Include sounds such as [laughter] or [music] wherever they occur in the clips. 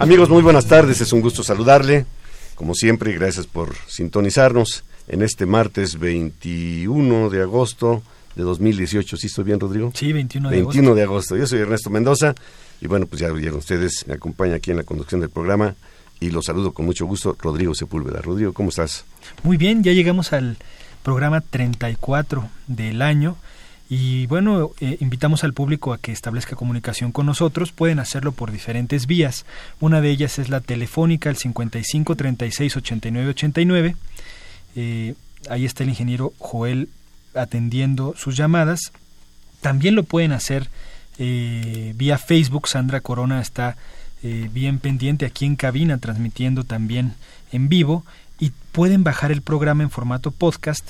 Amigos, muy buenas tardes, es un gusto saludarle. Como siempre, gracias por sintonizarnos en este martes 21 de agosto de 2018. ¿Sí estoy bien, Rodrigo? Sí, 21 de 21 de agosto. Yo soy Ernesto Mendoza y bueno, pues ya vieron ustedes, me acompaña aquí en la conducción del programa y los saludo con mucho gusto, Rodrigo Sepúlveda. Rodrigo, ¿cómo estás? Muy bien, ya llegamos al programa 34 del año. Y bueno, eh, invitamos al público a que establezca comunicación con nosotros. Pueden hacerlo por diferentes vías. Una de ellas es la telefónica, el 55 36 89 89. ahí está el ingeniero Joel atendiendo sus llamadas. También lo pueden hacer eh, vía Facebook. Sandra Corona está eh, bien pendiente aquí en cabina, transmitiendo también en vivo. Y pueden bajar el programa en formato podcast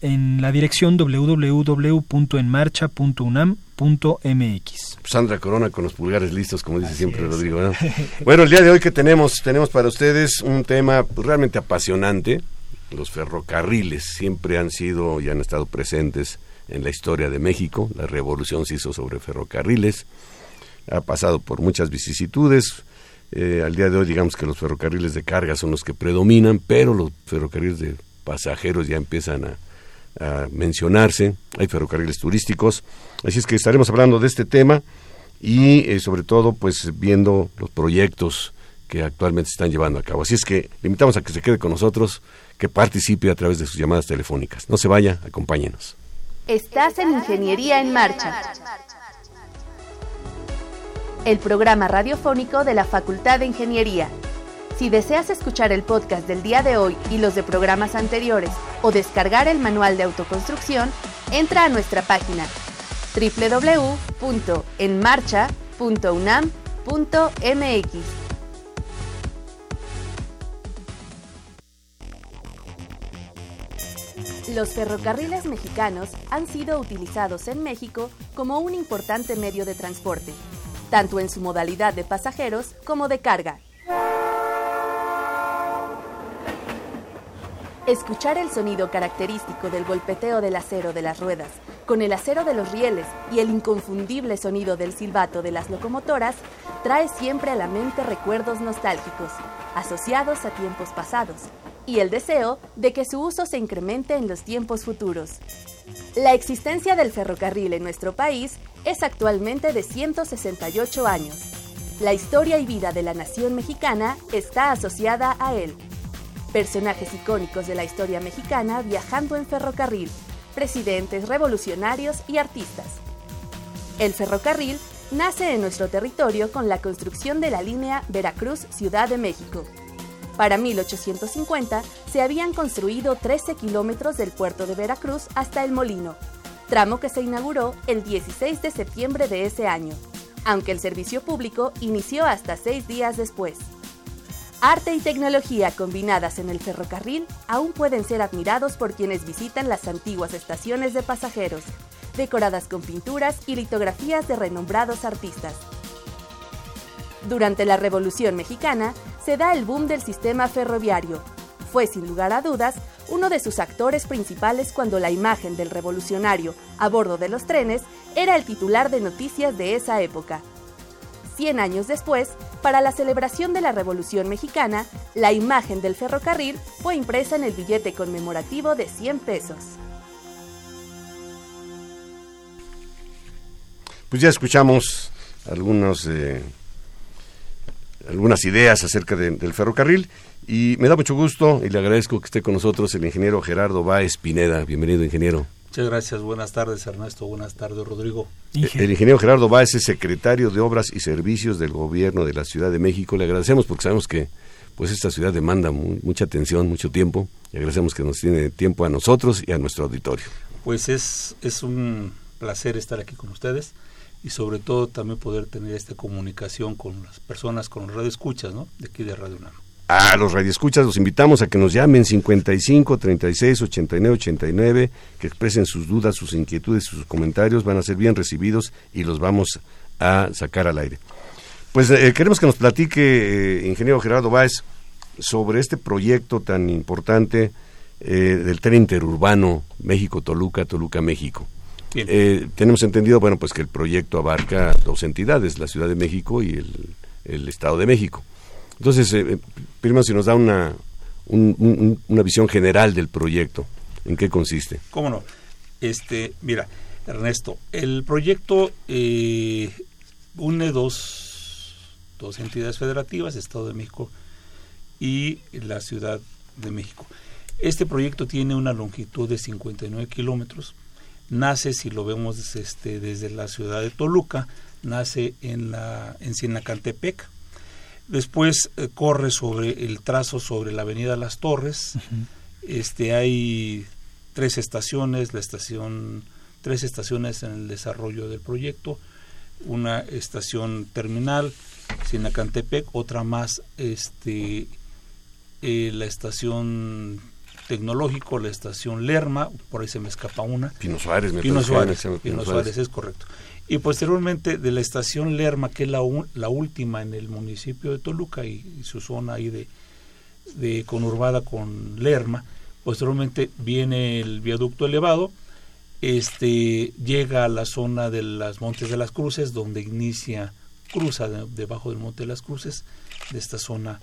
en la dirección www.enmarcha.unam.mx. Sandra Corona con los pulgares listos, como dice siempre Rodrigo. [laughs] bueno, el día de hoy que tenemos, tenemos para ustedes un tema realmente apasionante. Los ferrocarriles siempre han sido y han estado presentes en la historia de México. La revolución se hizo sobre ferrocarriles. Ha pasado por muchas vicisitudes. Eh, al día de hoy digamos que los ferrocarriles de carga son los que predominan, pero los ferrocarriles de pasajeros ya empiezan a, mencionarse, hay ferrocarriles turísticos, así es que estaremos hablando de este tema y eh, sobre todo pues viendo los proyectos que actualmente se están llevando a cabo. Así es que le invitamos a que se quede con nosotros, que participe a través de sus llamadas telefónicas. No se vaya, acompáñenos. Estás en Ingeniería en Marcha. El programa radiofónico de la Facultad de Ingeniería si deseas escuchar el podcast del día de hoy y los de programas anteriores o descargar el manual de autoconstrucción, entra a nuestra página www.enmarcha.unam.mx. Los ferrocarriles mexicanos han sido utilizados en México como un importante medio de transporte, tanto en su modalidad de pasajeros como de carga. Escuchar el sonido característico del golpeteo del acero de las ruedas, con el acero de los rieles y el inconfundible sonido del silbato de las locomotoras, trae siempre a la mente recuerdos nostálgicos, asociados a tiempos pasados, y el deseo de que su uso se incremente en los tiempos futuros. La existencia del ferrocarril en nuestro país es actualmente de 168 años. La historia y vida de la nación mexicana está asociada a él personajes icónicos de la historia mexicana viajando en ferrocarril, presidentes, revolucionarios y artistas. El ferrocarril nace en nuestro territorio con la construcción de la línea Veracruz-Ciudad de México. Para 1850 se habían construido 13 kilómetros del puerto de Veracruz hasta El Molino, tramo que se inauguró el 16 de septiembre de ese año, aunque el servicio público inició hasta seis días después. Arte y tecnología combinadas en el ferrocarril aún pueden ser admirados por quienes visitan las antiguas estaciones de pasajeros, decoradas con pinturas y litografías de renombrados artistas. Durante la Revolución Mexicana se da el boom del sistema ferroviario. Fue sin lugar a dudas uno de sus actores principales cuando la imagen del revolucionario a bordo de los trenes era el titular de noticias de esa época. Cien años después, para la celebración de la Revolución Mexicana, la imagen del ferrocarril fue impresa en el billete conmemorativo de 100 pesos. Pues ya escuchamos algunos, eh, algunas ideas acerca del ferrocarril. Y me da mucho gusto y le agradezco que esté con nosotros el ingeniero Gerardo Báez Pineda. Bienvenido, ingeniero. Muchas gracias. Buenas tardes, Ernesto. Buenas tardes, Rodrigo. El ingeniero Gerardo Báez es secretario de Obras y Servicios del Gobierno de la Ciudad de México. Le agradecemos porque sabemos que pues esta ciudad demanda mucha atención, mucho tiempo. Y agradecemos que nos tiene tiempo a nosotros y a nuestro auditorio. Pues es, es un placer estar aquí con ustedes y sobre todo también poder tener esta comunicación con las personas, con los radioescuchas, ¿no? De aquí de Radio UNAM. A los radioescuchas los invitamos a que nos llamen 55 36 89 89, que expresen sus dudas, sus inquietudes, sus comentarios, van a ser bien recibidos y los vamos a sacar al aire. Pues eh, queremos que nos platique, eh, ingeniero Gerardo Báez, sobre este proyecto tan importante eh, del tren interurbano México-Toluca, Toluca-México. Eh, tenemos entendido, bueno, pues que el proyecto abarca dos entidades, la Ciudad de México y el, Estado de México. Entonces, eh, eh, primero si nos da una, una visión general del proyecto, ¿en qué consiste? ¿Cómo no? Este, mira, Ernesto, el proyecto une dos, dos entidades federativas, Estado de México y la Ciudad de México. Este proyecto tiene una longitud de 59 kilómetros, nace, si lo vemos este, desde la ciudad de Toluca, nace en, la, en Sinacantepec, después eh, corre sobre el trazo sobre la avenida Las Torres, este, hay tres estaciones, la estación, tres estaciones en el desarrollo del proyecto, una estación terminal, Sinacantepec, otra más, este, eh, la estación tecnológico, la estación Lerma, por ahí se me escapa una. Pino Suárez, me Pino Suárez, Pino, Suárez. es correcto. Y posteriormente de la estación Lerma, que es la, la última en el municipio de Toluca y, su zona ahí de, de conurbada con Lerma, posteriormente viene el viaducto elevado, este llega a la zona de las Montes de las Cruces, donde inicia, cruza debajo del Monte de las Cruces, de esta zona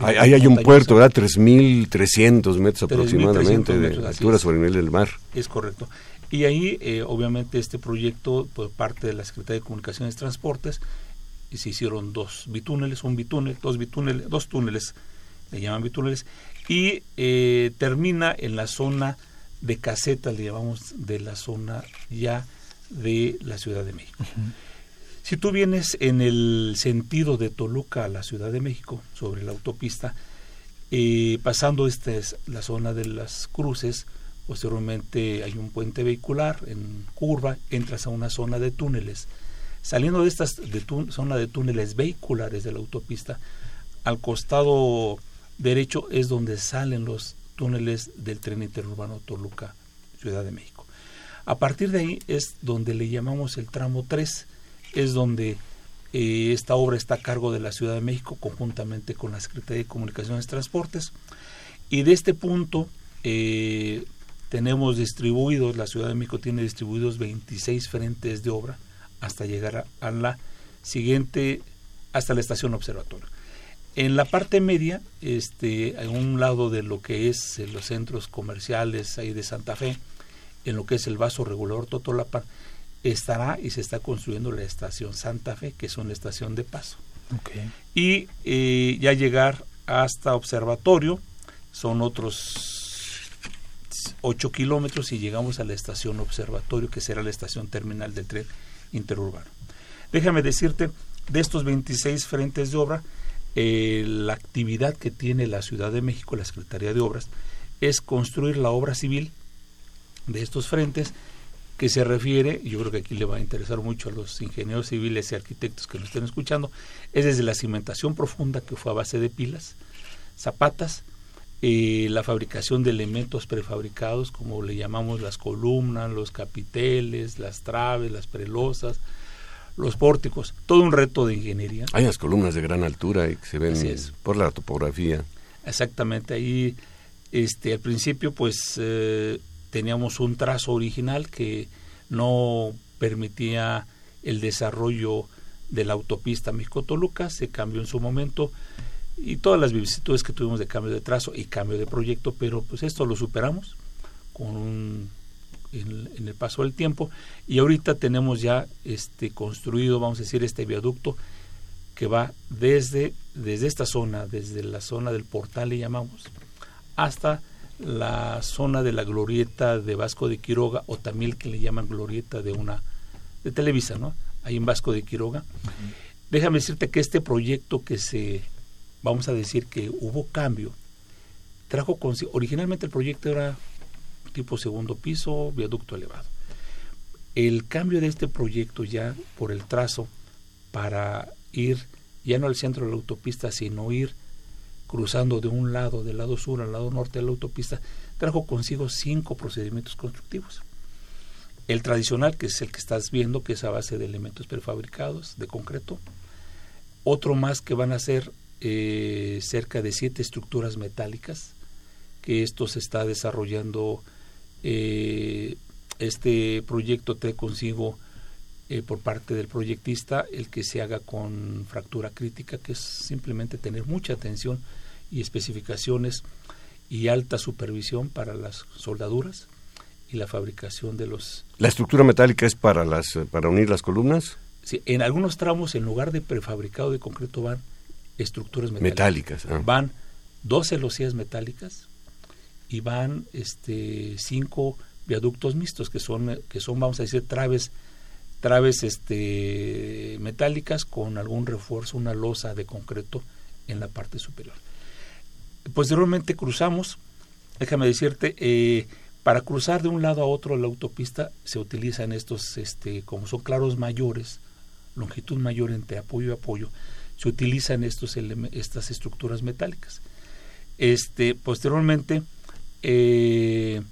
Ahí hay un puerto, ¿verdad? 3.300 metros aproximadamente de altura sobre el nivel del mar. Es correcto. Y ahí, eh, obviamente, este proyecto, por parte de la Secretaría de Comunicaciones y Transportes, y se hicieron dos bitúneles, un bitúnel, dos bitúneles, dos túneles, le llaman bitúneles, y eh, termina en la zona de caseta, le llamamos de la zona ya de la Ciudad de México. Si tú vienes en el sentido de Toluca a la Ciudad de México, sobre la autopista, eh, pasando esta es la zona de las cruces, posteriormente hay un puente vehicular en curva, entras a una zona de túneles. Saliendo de esta zona de túneles vehiculares de la autopista, al costado derecho es donde salen los túneles del tren interurbano Toluca, Ciudad de México. A partir de ahí es donde le llamamos el tramo 3, es donde eh, esta obra está a cargo de la Ciudad de México conjuntamente con la Secretaría de Comunicaciones y Transportes. Y de este punto eh, tenemos distribuidos, la Ciudad de México tiene distribuidos 26 frentes de obra hasta llegar a, la siguiente, hasta la estación observatorio. En la parte media, este, a un lado de lo que es eh, los centros comerciales ahí de Santa Fe, en lo que es el vaso regulador Totolapan, estará y se está construyendo la estación Santa Fe, que es una estación de paso. Y eh, ya llegar hasta Observatorio son otros 8 kilómetros y llegamos a la estación Observatorio, que será la estación terminal del tren interurbano. Déjame decirte, de estos 26 frentes de obra, eh, la actividad que tiene la Ciudad de México, la Secretaría de Obras, es construir la obra civil de estos frentes que se refiere, yo creo que aquí le va a interesar mucho a los ingenieros civiles y arquitectos que nos estén escuchando, es desde la cimentación profunda que fue a base de pilas, zapatas, eh, la fabricación de elementos prefabricados, como le llamamos las columnas, los capiteles, las traves, las prelosas, los pórticos, todo un reto de ingeniería. Hay unas columnas de gran altura y que se ven por la topografía. Exactamente, ahí este, al principio pues eh, teníamos un trazo original que no permitía el desarrollo de la autopista México-Toluca, se cambió en su momento y todas las vicisitudes que tuvimos de cambio de trazo y cambio de proyecto, pero pues esto lo superamos con en, el paso del tiempo y ahorita tenemos ya este construido, vamos a decir, este viaducto que va desde, desde esta zona, desde la zona del portal le llamamos, hasta la zona de la glorieta de Vasco de Quiroga o también que le llaman glorieta de una de Televisa, ¿no? Ahí en Vasco de Quiroga. Déjame decirte que este proyecto que se, vamos a decir que hubo cambio, trajo consigo, originalmente el proyecto era tipo segundo piso, viaducto elevado. El cambio de este proyecto ya por el trazo para ir ya no al centro de la autopista, sino ir cruzando de un lado, del lado sur al lado norte de la autopista, trajo consigo cinco procedimientos constructivos. El tradicional, que es el que estás viendo, que es a base de elementos prefabricados, de concreto. Otro más que van a ser eh, cerca de siete estructuras metálicas, que esto se está desarrollando. Eh, este proyecto trae consigo eh, por parte del proyectista el que se haga con fractura crítica, que es simplemente tener mucha atención y especificaciones y alta supervisión para las soldaduras y la fabricación de los... ¿La estructura metálica es para, las, para unir las columnas? Sí, en algunos tramos, en lugar de prefabricado de concreto, van estructuras metálicas. Metálicas. ah. Van dos celosías metálicas y van este cinco viaductos mixtos que son que son vamos a decir traves traves este metálicas con algún refuerzo una losa de concreto en la parte superior. Posteriormente cruzamos déjame decirte eh, para cruzar de un lado a otro la autopista se utilizan estos este como son claros mayores longitud mayor entre apoyo y apoyo se utilizan estos estas estructuras metálicas. Este posteriormente eh,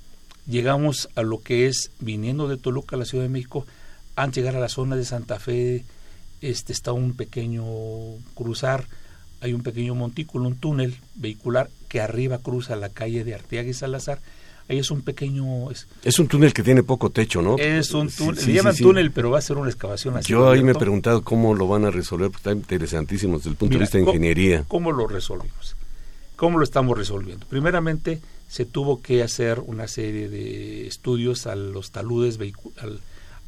llegamos a lo que es viniendo de Toluca a la Ciudad de México antes de llegar a la zona de Santa Fe este está un pequeño cruzar hay un pequeño montículo un túnel vehicular que arriba cruza la calle de Arteaga y Salazar ahí es un pequeño es, Es un túnel que tiene poco techo, ¿no? es un túnel sí, le llaman sí, túnel pero va a ser una excavación así Yo ahí me he preguntado cómo lo van a resolver, porque está interesantísimo desde el punto Mira, de vista de ingeniería. ¿Cómo lo resolvimos? ¿Cómo lo estamos resolviendo? Primeramente, se tuvo que hacer una serie de estudios a los taludes al-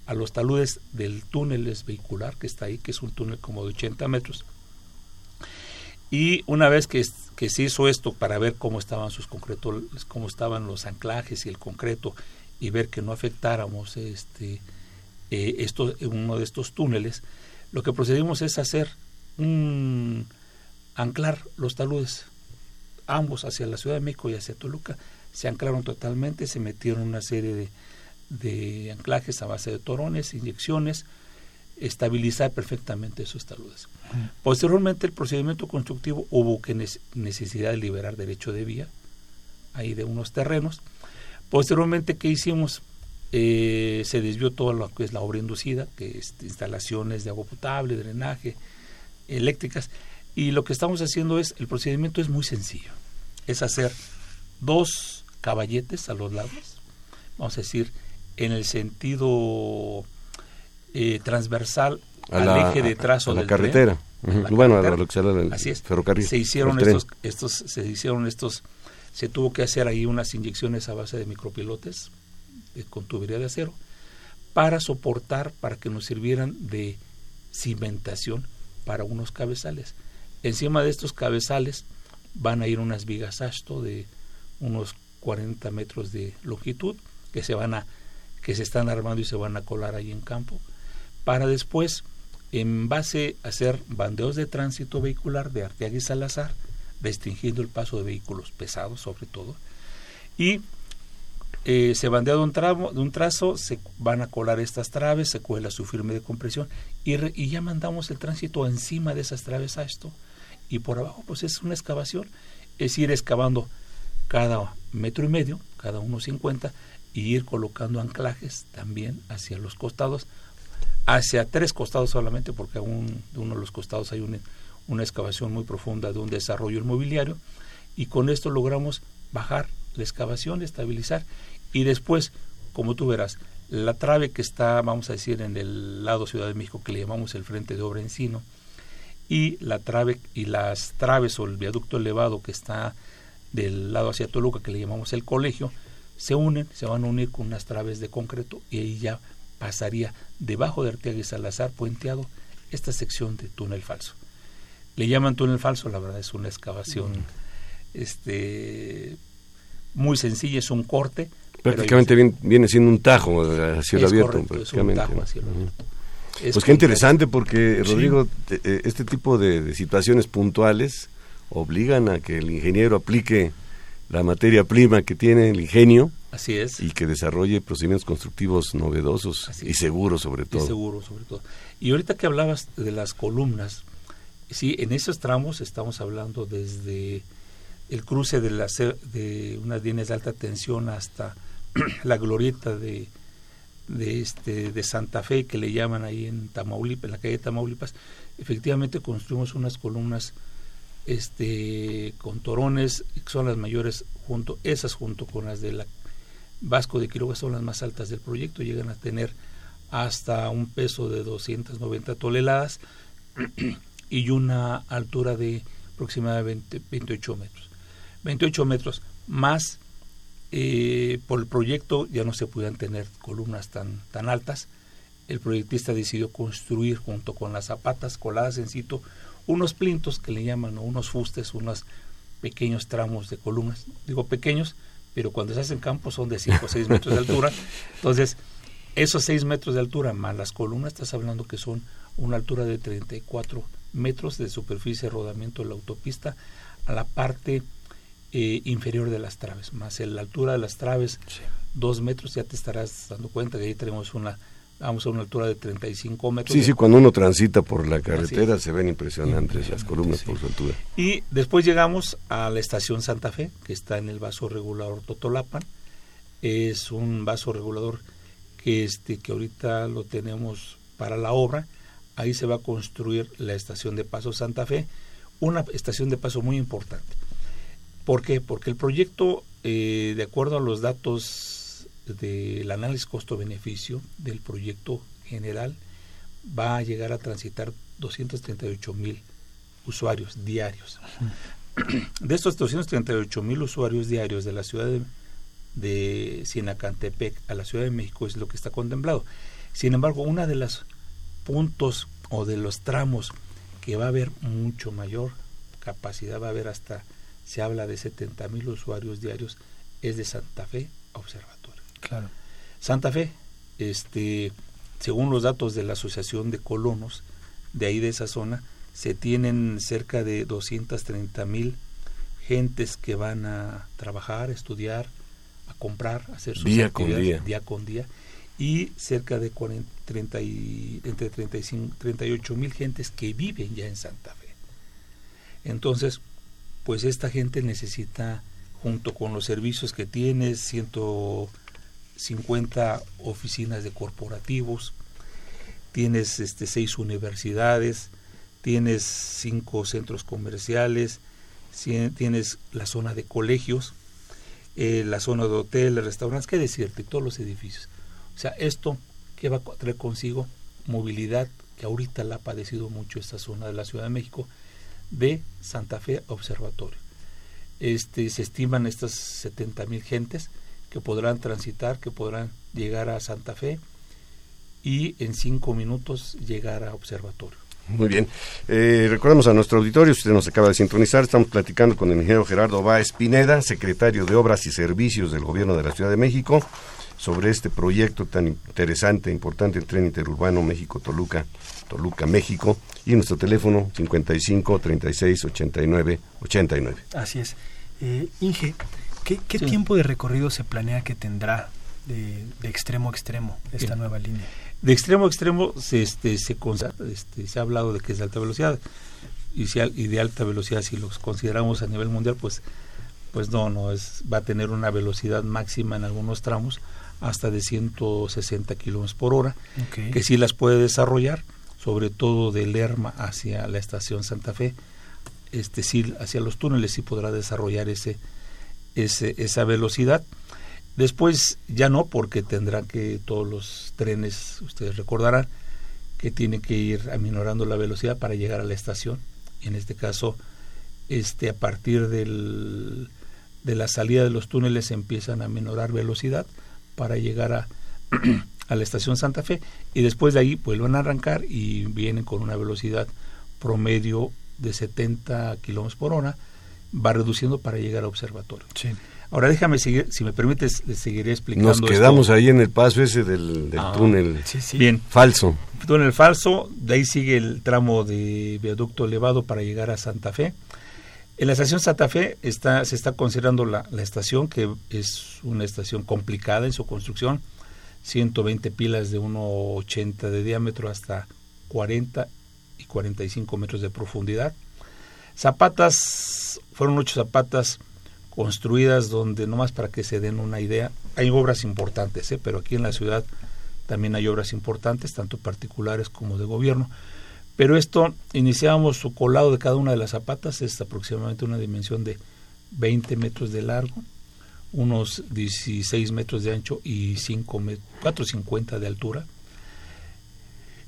a los taludes del túnel vehicular que está ahí, que es un túnel como de 80 metros. Y una vez que, que se hizo esto para ver cómo estaban sus concretos, cómo estaban los anclajes y el concreto y ver que no afectáramos este eh, esto, uno de estos túneles, lo que procedimos es hacer un anclar los taludes ambos hacia la Ciudad de México y hacia Toluca se anclaron totalmente, se metieron una serie de, de anclajes a base de torones, inyecciones, estabilizar perfectamente esos taludes. Posteriormente el procedimiento constructivo hubo que nece- necesidad de liberar derecho de vía ahí de unos terrenos. Posteriormente, ¿qué hicimos? Eh, se desvió todo lo que es la obra inducida, que es instalaciones de agua potable, drenaje, eléctricas. Y lo que estamos haciendo es, el procedimiento es muy sencillo. Es hacer dos caballetes a los lados, vamos a decir, en el sentido eh, transversal A al la, eje de trazo a la del carretera. A la bueno, a carretera. lo que será el Así es. ferrocarril. Se hicieron tren. estos, estos, se hicieron estos, se tuvo que hacer ahí unas inyecciones a base de micropilotes eh, con tubería de acero para soportar, para que nos sirvieran de cimentación para unos cabezales. Encima de estos cabezales van a ir unas vigas asto de unos 40 metros de longitud que se van a que se están armando y se van a colar ahí en campo para después en base a hacer bandeos de tránsito vehicular de Arteaga y Salazar restringiendo el paso de vehículos pesados sobre todo y eh, se bandea de un, tramo, de un trazo, se van a colar estas traves, se cuela su firme de compresión y, y ya mandamos el tránsito encima de esas traves a esto y por abajo pues es una excavación, es ir excavando cada metro y medio, cada uno cincuenta y ir colocando anclajes también hacia los costados, hacia tres costados solamente porque aún de uno de los costados hay una, excavación muy profunda de un desarrollo inmobiliario y con esto logramos bajar la excavación, estabilizar y después, como tú verás, la trave que está, vamos a decir, en el lado Ciudad de México que le llamamos el frente de obra encino y la trave y las traves o el viaducto elevado que está del lado hacia Toluca que le llamamos el colegio se unen, se van a unir con unas traves de concreto y ahí ya pasaría debajo de Arteaga y Salazar puenteado esta sección de túnel falso. Le llaman túnel falso, la verdad es una excavación este muy sencilla, es un corte. Prácticamente viene, siendo un tajo a cielo abierto. prácticamente. Pues qué interesante porque, Rodrigo, eh, este tipo de, situaciones puntuales obligan a que el ingeniero aplique la materia prima que tiene el ingenio. Así es. Y que desarrolle procedimientos constructivos novedosos y seguros sobre todo. Y seguros sobre todo. Y ahorita que hablabas de las columnas, sí, en esos tramos estamos hablando desde el cruce de, de unas líneas de alta tensión hasta [clears throat] la glorieta de, de, este, de Santa Fe, que le llaman ahí en Tamaulipas, en la calle de Tamaulipas, efectivamente construimos unas columnas este, con torones, que son las mayores, junto, esas junto con las de la Vasco de Quiroga son las más altas del proyecto, llegan a tener hasta un peso de 290 toneladas [clears throat] y una altura de aproximadamente 28 metros. 28 metros más eh, por el proyecto ya no se podían tener columnas tan, tan altas. El proyectista decidió construir junto con las zapatas coladas en sitio unos plintos que le llaman, unos fustes, unos pequeños tramos de columnas. Digo pequeños, pero cuando se hacen campo son de 5 o 6 metros de altura. Entonces, esos 6 metros de altura más las columnas, estás hablando que son una altura de 34 metros de superficie de rodamiento de la autopista a la parte eh, inferior de las traves, más en la altura de las traves, dos metros, ya te estarás dando cuenta que ahí tenemos una, vamos a una altura de 35 metros. Sí, sí, cuando uno transita por la carretera se ven impresionantes las columnas por su altura. Y después llegamos a la estación Santa Fe, que está en el vaso regulador Totolapan. Es un vaso regulador que, este, que ahorita lo tenemos para la obra. Ahí se va a construir la estación de paso Santa Fe, una estación de paso muy importante ¿Por qué? Porque el proyecto, eh, de acuerdo a los datos del análisis costo-beneficio del proyecto general, va a llegar a transitar 238 mil usuarios diarios. [clears throat] De estos 238 mil usuarios diarios de la ciudad de, de Sinacantepec a la Ciudad de México es lo que está contemplado. Sin embargo, uno de los puntos o de los tramos que va a haber mucho mayor capacidad, va a haber hasta se habla de 70 mil usuarios diarios, es de Santa Fe Observatorio. Claro. Santa Fe, este, según los datos de la Asociación de Colonos, de ahí de esa zona, se tienen cerca de 230 mil gentes que van a trabajar, estudiar, a comprar, a hacer sus día con día. día con día y cerca de 40, 30 y, entre 35, 38 mil gentes que viven ya en Santa Fe. Entonces, pues esta gente necesita, junto con los servicios que tiene, 150 oficinas de corporativos, tienes este, seis universidades, tienes cinco centros comerciales, tienes la zona de colegios, eh, la zona de hoteles, restaurantes, qué decirte, todos los edificios. O sea, esto que va a traer consigo movilidad, que ahorita la ha padecido mucho esta zona de la Ciudad de México, de Santa Fe Observatorio. Este, se estiman estas 70 mil gentes que podrán transitar, que podrán llegar a Santa Fe y en cinco minutos llegar a Observatorio. Muy bien. Eh, recordamos a nuestro auditorio, si usted nos acaba de sintonizar, estamos platicando con el ingeniero Gerardo Báez Pineda, secretario de Obras y Servicios del Gobierno de la Ciudad de México, sobre este proyecto tan interesante, importante, el tren interurbano México-Toluca, Toluca, México, y nuestro teléfono 55 36 89 89. Así es. Eh, Inge, ¿qué, tiempo de recorrido se planea que tendrá de, extremo a extremo esta nueva línea? De extremo a extremo se, este, se, este, se ha hablado de que es de alta velocidad. Y, si, y de alta velocidad si los consideramos a nivel mundial pues pues no no es va a tener una velocidad máxima en algunos tramos hasta de 160 kilómetros por hora que sí las puede desarrollar sobre todo de Lerma hacia la estación Santa Fe, este sí, hacia los túneles sí podrá desarrollar ese, esa velocidad. Después ya no, porque tendrán que todos los trenes, ustedes recordarán, que tienen que ir aminorando la velocidad para llegar a la estación. En este caso, este, a partir del, de la salida de los túneles empiezan a minorar velocidad para llegar a, [clears throat] a la estación Santa Fe y después de ahí vuelven a arrancar y vienen con una velocidad promedio de 70 kilómetros por hora, va reduciendo para llegar al observatorio. Sí. Ahora déjame seguir, si me permites, le seguiré explicando. Nos quedamos ahí en el paso ese del, del Ah, túnel Sí, sí. Bien, falso. túnel falso, de ahí sigue el tramo de viaducto elevado para llegar a Santa Fe. En la estación Santa Fe está, se está considerando la, la estación, que es una estación complicada en su construcción, 120 pilas de 1,80 de diámetro hasta 40 y 45 metros de profundidad. Zapatas, fueron ocho zapatas construidas donde, nomás para que se den una idea, hay obras importantes, ¿eh? pero aquí en la ciudad también hay obras importantes, tanto particulares como de gobierno. Pero esto, iniciamos su colado de cada una de las zapatas, es aproximadamente una dimensión de 20 metros de largo, unos 16 metros de ancho y 5 met- 4,50 de altura.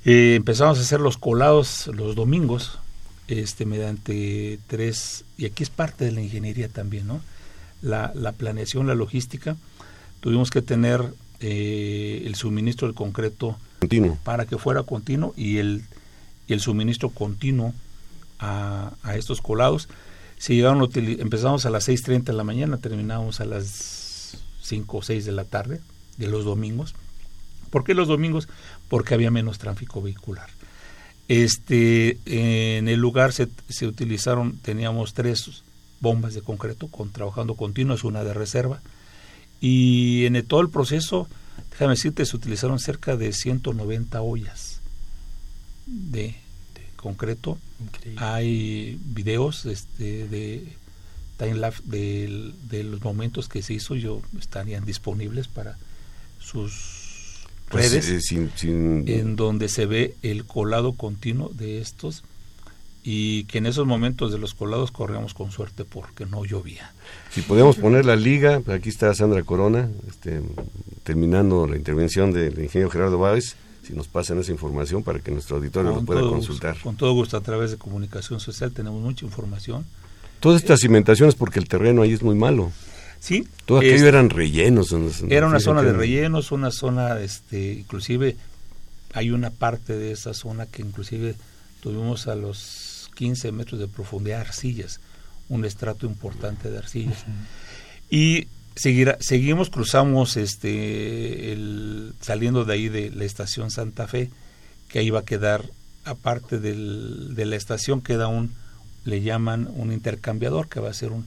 Eh, empezamos a hacer los colados los domingos, este, mediante tres, y aquí es parte de la ingeniería también, ¿no? La, la planeación, la logística. Tuvimos que tener eh, el suministro del concreto Continuo. para que fuera continuo y el, y el suministro continuo a, a estos colados. Si llegaron, empezamos a las 6.30 de la mañana, terminamos a las 5 o 6 de la tarde de los domingos. ¿Por qué los domingos? Porque había menos tráfico vehicular. Este, en el lugar se, se utilizaron, teníamos tres bombas de concreto con trabajando continuas, una de reserva. Y en el- todo el proceso, déjame decirte, se utilizaron cerca de 190 ollas de, de concreto. Increíble. Hay videos este, de timelapse de, de los momentos que se hizo, yo estarían disponibles para sus Pues, redes eh, sin, sin- en donde se ve el colado continuo de estos y que en esos momentos de los colados corríamos con suerte porque no llovía. Si podemos poner la liga, aquí está Sandra Corona, este, terminando la intervención del ingeniero Gerardo Báez, si nos pasan esa información para que nuestro auditorio lo pueda consultar. Gusto, con todo gusto a través de comunicación social tenemos mucha información. Todas estas cimentaciones porque el terreno ahí es muy malo. Sí, Todo aquello este, eran rellenos. Era una sí, zona de rellenos, una zona, este, inclusive hay una parte de esa zona que inclusive tuvimos a los 15 metros de profundidad arcillas, un estrato importante de arcillas. Y seguirá, seguimos, cruzamos este, el, saliendo de ahí de la estación Santa Fe, que ahí va a quedar, aparte del, de la estación, queda un, le llaman un intercambiador, que va a ser un,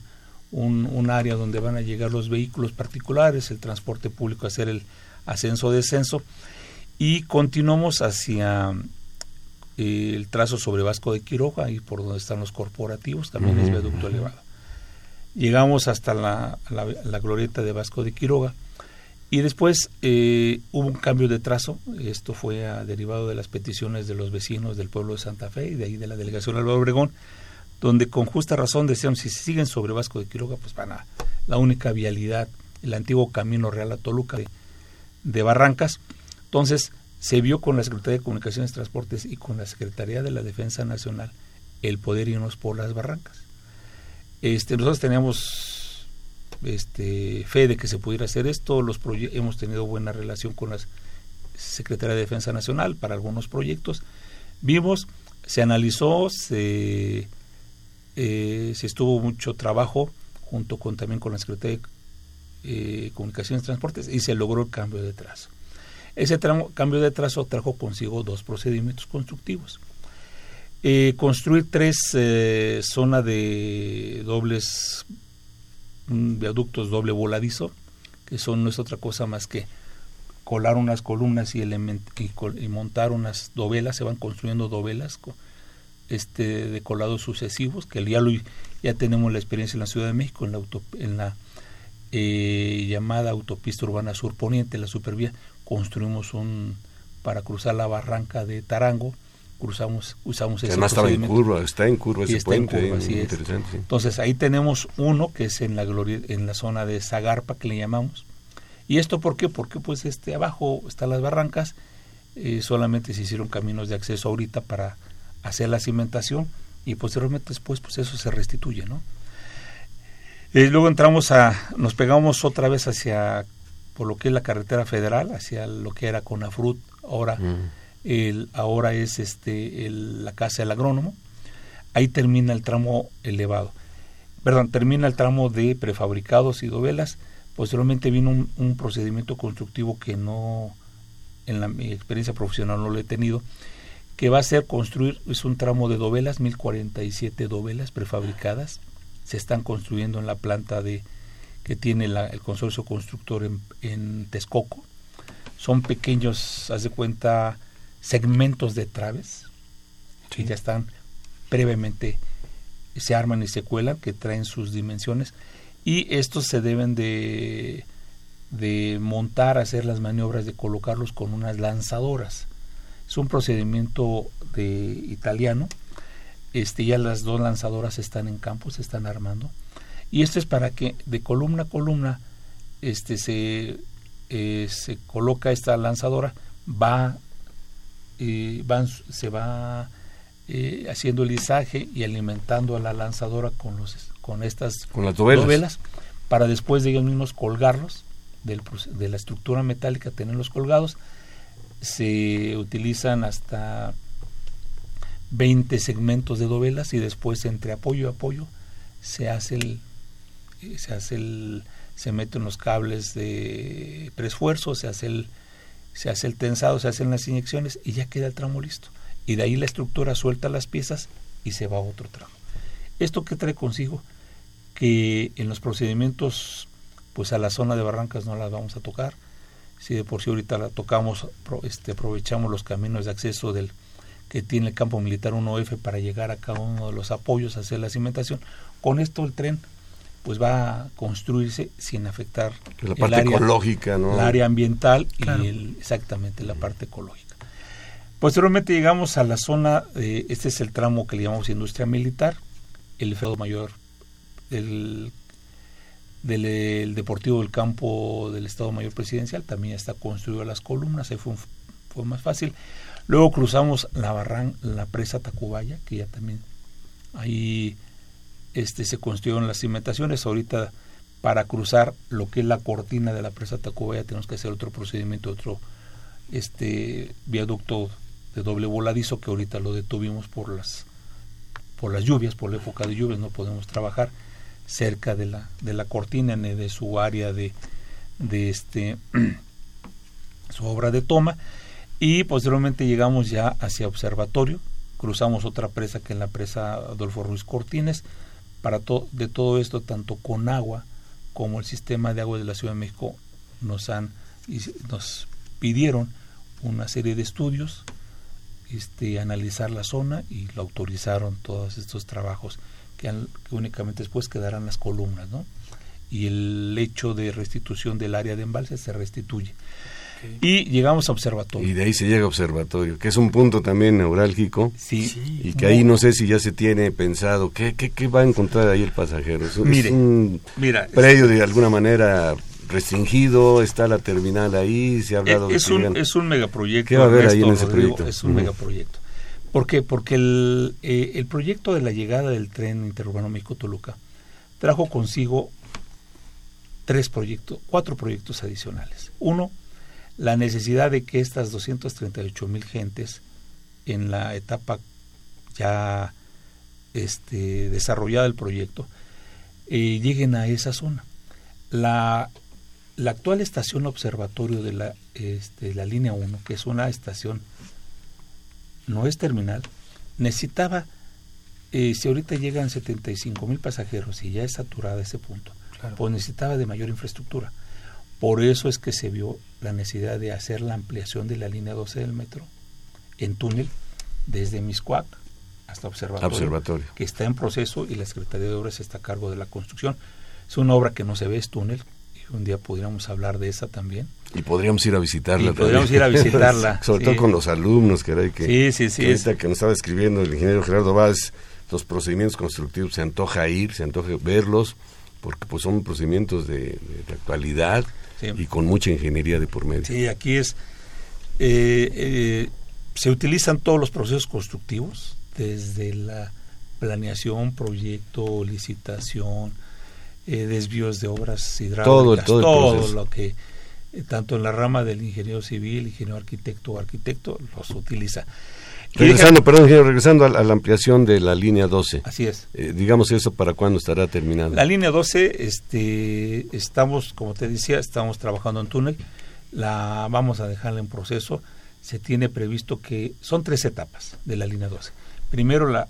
un, un área donde van a llegar los vehículos particulares, el transporte público a hacer el ascenso-descenso, y continuamos hacia eh, el trazo sobre Vasco de Quiroga, ahí por donde están los corporativos, también es viaducto elevado. Llegamos hasta la, la, la glorieta de Vasco de Quiroga, y después eh, hubo un cambio de trazo, esto fue a- derivado de las peticiones de los vecinos del pueblo de Santa Fe y de ahí de la delegación Álvaro Obregón, donde con justa razón decían, si siguen sobre Vasco de Quiroga, pues van a la única vialidad, el antiguo camino real a Toluca de, Barrancas. Entonces se vio con la Secretaría de Comunicaciones y Transportes y con la Secretaría de la Defensa Nacional el poder irnos por las barrancas. Este, nosotros teníamos este, fe de que se pudiera hacer esto, los hemos tenido buena relación con la Secretaría de Defensa Nacional para algunos proyectos. Vimos, se analizó, se, eh, se estuvo mucho trabajo junto con también con la Secretaría de eh, Comunicaciones y Transportes y se logró el cambio de trazo. Ese tramo- cambio de trazo trajo consigo dos procedimientos constructivos. Eh, construir tres zonas de dobles viaductos doble voladizo, que son no es otra cosa más que colar unas columnas y, y, montar unas dovelas, se van construyendo dovelas este, de colados sucesivos, que ya, lo, ya tenemos la experiencia en la Ciudad de México, en la, auto- en la eh, llamada autopista urbana sur poniente, la supervía, construimos un para cruzar la barranca de Tarango, cruzamos, usamos ese además estaba en curva, está en curva ese está en puente. curva, eh, así es. interesante, sí. Entonces ahí tenemos uno que es en la gloria, en la zona de Zagarpa que le llamamos. ¿Y esto por qué? Porque pues este abajo están las barrancas, eh, solamente se hicieron caminos de acceso ahorita para hacer la cimentación y posteriormente después pues eso se restituye, ¿no? Eh, luego entramos a, nos pegamos otra vez hacia por lo que es la carretera federal, hacia lo que era Conafrut, ahora Mm. el, ahora es este el- la casa del agrónomo. ahí termina el tramo elevado. Perdón, termina el tramo de prefabricados y dovelas. Posteriormente vino un, un procedimiento constructivo que no, en la, mi experiencia profesional no lo he tenido, que va a ser construir, es un tramo de dovelas, 1047 dovelas prefabricadas, se están construyendo en la planta de que tiene la, el consorcio constructor en, en Texcoco. Son pequeños, haz de cuenta, segmentos de traves que ya están previamente se arman y se cuelan, que traen sus dimensiones, y estos se deben de, de montar, hacer las maniobras de colocarlos con unas lanzadoras. Es un procedimiento de italiano. Este, ya las dos lanzadoras están en campo, se están armando. Y esto es para que de columna a columna este, se, eh, se coloca esta lanzadora, va, eh, van, se va eh, haciendo el izaje y alimentando a la lanzadora con los con estas con las dovelas. para después de ellos mismos colgarlos del, de la estructura metálica tenerlos colgados se utilizan hasta 20 segmentos de dovelas y después entre apoyo y apoyo se hace el se hace el se meten los cables de preesfuerzo se hace el se hace el tensado se hacen las inyecciones y ya queda el tramo listo y de ahí la estructura suelta las piezas y se va a otro tramo. ¿Esto qué trae consigo? Que en los procedimientos, pues a la zona de barrancas no las vamos a tocar. Si de por sí ahorita la tocamos, este, aprovechamos los caminos de acceso del que tiene el campo militar 1F para llegar a cada uno de los apoyos, hacer la cimentación. Con esto el tren pues va a construirse sin afectar la parte ecológica, ¿no? el área ambiental y el, exactamente la parte ecológica. Posteriormente llegamos a la zona, este es el tramo que le llamamos industria militar, el Estado Mayor del, Deportivo del Campo del Estado Mayor Presidencial, también está construido las columnas, ahí fue, fue más fácil. Luego cruzamos la barran, la presa Tacubaya, que ya también ahí este, se construyeron las cimentaciones. Ahorita para cruzar lo que es la cortina de la presa Tacubaya tenemos que hacer otro procedimiento, otro este viaducto de doble voladizo que ahorita lo detuvimos por las por las lluvias, por la época de lluvias no podemos trabajar cerca de la de la cortina de su área de de este [clears throat] su obra de toma. Y posteriormente llegamos ya hacia observatorio. Cruzamos otra presa que es la presa Adolfo Ruiz Cortines. Para todo de todo esto tanto con agua como el sistema de agua de la Ciudad de México nos han nos pidieron una serie de estudios este, analizar la zona y lo autorizaron todos estos trabajos que, únicamente después quedarán las columnas, ¿no? Y el hecho de restitución del área de embalse se restituye. Y llegamos a observatorio. Y de ahí se llega a observatorio, que es un punto también neurálgico. Sí. y que ahí no sé si ya se tiene pensado, ¿qué, qué, qué va a encontrar ahí el pasajero? Es, Mire, un mira, predio de alguna manera restringido, está la terminal ahí, se ha hablado Eh, es, de un, es un megaproyecto. ¿Qué va a haber ahí en ese Rodrigo, proyecto? Es un megaproyecto. ¿Por qué? Porque el, eh, el proyecto de la llegada del tren interurbano México-Toluca trajo consigo tres proyectos, cuatro proyectos adicionales. Uno, la necesidad de que estas 238 mil gentes en la etapa ya este, desarrollada del proyecto eh, lleguen a esa zona. La, la actual estación observatorio de la, este, la línea 1, que es una estación, no es terminal, necesitaba, eh, si ahorita llegan 75 mil pasajeros y ya es saturada ese punto, Claro. pues necesitaba de mayor infraestructura. Por eso es que se vio la necesidad de hacer la ampliación de la línea 12 del metro en túnel desde Miscuac hasta Observatorio, Observatorio. que está en proceso y la Secretaría de Obras está a cargo de la construcción. Es una obra que no se ve, es túnel, un día podríamos hablar de esa también. Y podríamos ir a visitarla. Y podríamos ir a visitarla, [laughs] Sobre sí. todo con los alumnos, caray, que, Sí, sí, sí, que ahorita que nos estaba escribiendo el ingeniero Gerardo Vaz, los procedimientos constructivos, se antoja ir, se antoja verlos, porque pues son procedimientos de, de- de actualidad Sí. y con mucha ingeniería de por medio. Sí, aquí es. eh, eh, se utilizan todos los procesos constructivos, desde la planeación, proyecto, licitación, eh, desvíos de obras hidráulicas, Todo todo proceso. lo que eh, tanto en la rama del ingeniero civil, ingeniero arquitecto o arquitecto, los utiliza. Regresando, perdón, ingeniero, regresando a, la ampliación de la línea 12. Así es. Eh, digamos eso, ¿para cuándo estará terminada? La línea 12, este, estamos, como te decía, estamos trabajando en túnel, la vamos a dejarla en proceso. Se tiene previsto que son tres etapas de la línea 12. Primero la,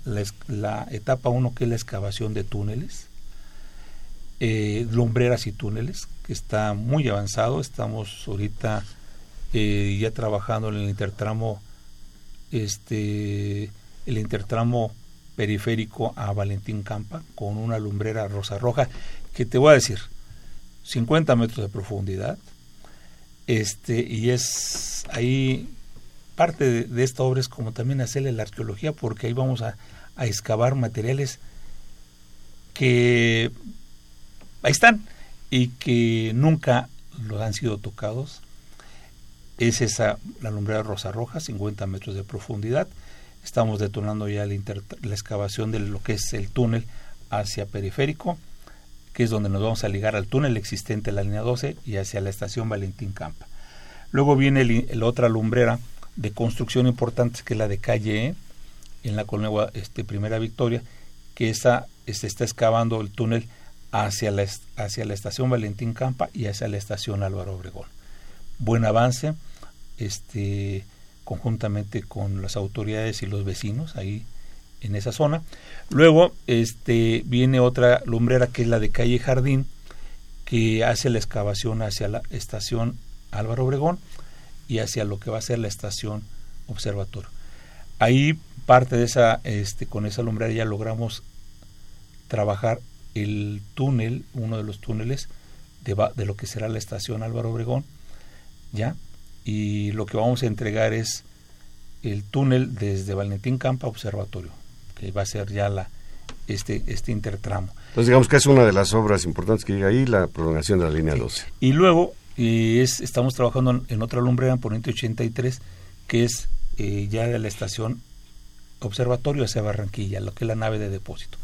la, etapa 1, que es la excavación de túneles, eh, lumbreras y túneles, que está muy avanzado. Estamos ahorita eh, ya trabajando en el intertramo este el intertramo periférico a Valentín Campa con una lumbrera rosa roja que te voy a decir 50 metros de profundidad este y es ahí parte de, esta obra es como también hacerle la arqueología porque ahí vamos a, a excavar materiales que ahí están y que nunca lo han sido tocados es esa la lumbrera rosa roja, 50 metros de profundidad. Estamos detonando ya la, excavación de lo que es el túnel hacia periférico, que es donde nos vamos a ligar al túnel existente de la línea 12 y hacia la estación Valentín Campa. Luego viene la otra lumbrera de construcción importante, que es la de calle E, en la colonia este, Primera Victoria, que esa se este, está excavando el túnel hacia la, hacia la estación Valentín Campa y hacia la estación Álvaro Obregón. Buen avance este, conjuntamente con las autoridades y los vecinos ahí en esa zona. Luego este, viene otra lumbrera que es la de calle Jardín, que hace la excavación hacia la estación Álvaro Obregón y hacia lo que va a ser la estación Observatorio. Ahí parte de esa, este, con esa lumbrera ya logramos trabajar el túnel, uno de los túneles de, de lo que será la estación Álvaro Obregón, ya y lo que vamos a entregar es el túnel desde Valentín Campa Observatorio, que va a ser ya la este este intertramo. Entonces digamos que es una de las obras importantes que llega ahí, la prolongación de la línea 12. Y luego es, estamos trabajando en, otra lumbrera en Poniente 83, que es eh, ya de la estación Observatorio hacia Barranquilla, lo que es la nave de depósito.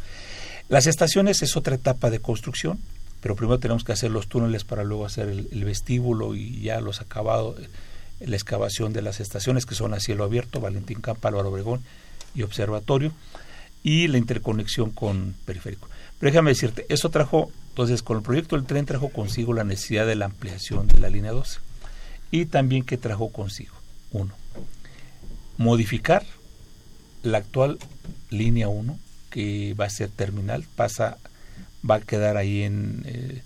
Las estaciones es otra etapa de construcción, pero primero tenemos que hacer los túneles para luego hacer el vestíbulo y ya los acabados la excavación de las estaciones que son a cielo abierto, Valentín Campa, Álvaro Obregón y Observatorio, y la interconexión con periférico. Pero déjame decirte, eso trajo, entonces con el proyecto del tren trajo consigo la necesidad de la ampliación de la línea 12 y también que trajo consigo, uno, modificar la actual línea 1, que va a ser terminal, pasa, va a quedar ahí en... Eh,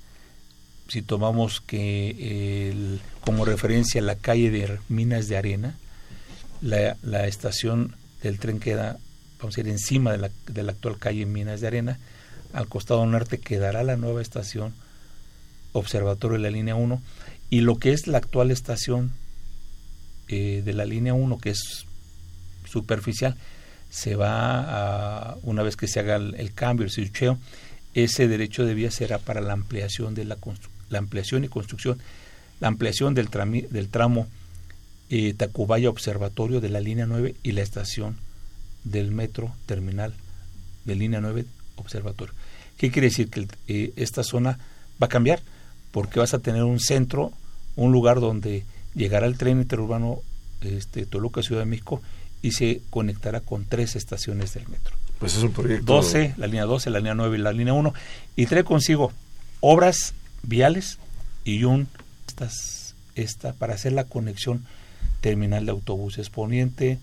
si tomamos que como referencia la calle de Minas de Arena, la, estación del tren queda, vamos a ir encima de la, de la actual calle Minas de Arena, al costado norte quedará la nueva estación Observatorio de la línea 1 y lo que es la actual estación eh, de la línea 1 que es superficial se va a, una vez que se haga el, cambio, el switcheo, ese derecho de vía será para la ampliación de la la ampliación y construcción, la ampliación del, del tramo eh, Tacubaya Observatorio de la línea 9 y la estación del metro terminal de línea 9 Observatorio. ¿Qué quiere decir? Que eh, esta zona va a cambiar porque vas a tener un centro, un lugar donde llegará el tren interurbano este, Toluca Ciudad de México y se conectará con tres estaciones del metro. Pues es un proyecto. 12, la línea 12, la línea 9 y la línea 1. Y trae consigo obras viales y un estas, esta para hacer la conexión terminal de autobuses poniente,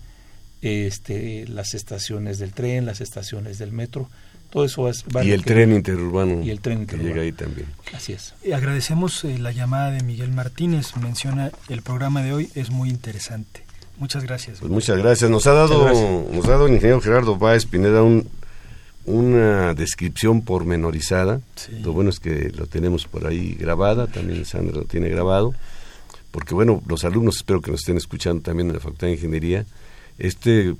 este, las estaciones del tren, las estaciones del metro, todo eso es y el tren interurbano y el tren que llega ahí también así es y agradecemos eh, la llamada de Miguel Martínez menciona el programa de hoy es muy interesante muchas gracias. Pues muchas gracias. Nos ha dado nos ha dado el ingeniero Gerardo Báez Pineda un una descripción pormenorizada. Lo bueno es que lo tenemos por ahí grabada, también Sandra lo tiene grabado, porque bueno, los alumnos espero que nos estén escuchando también en la Facultad de Ingeniería. Este,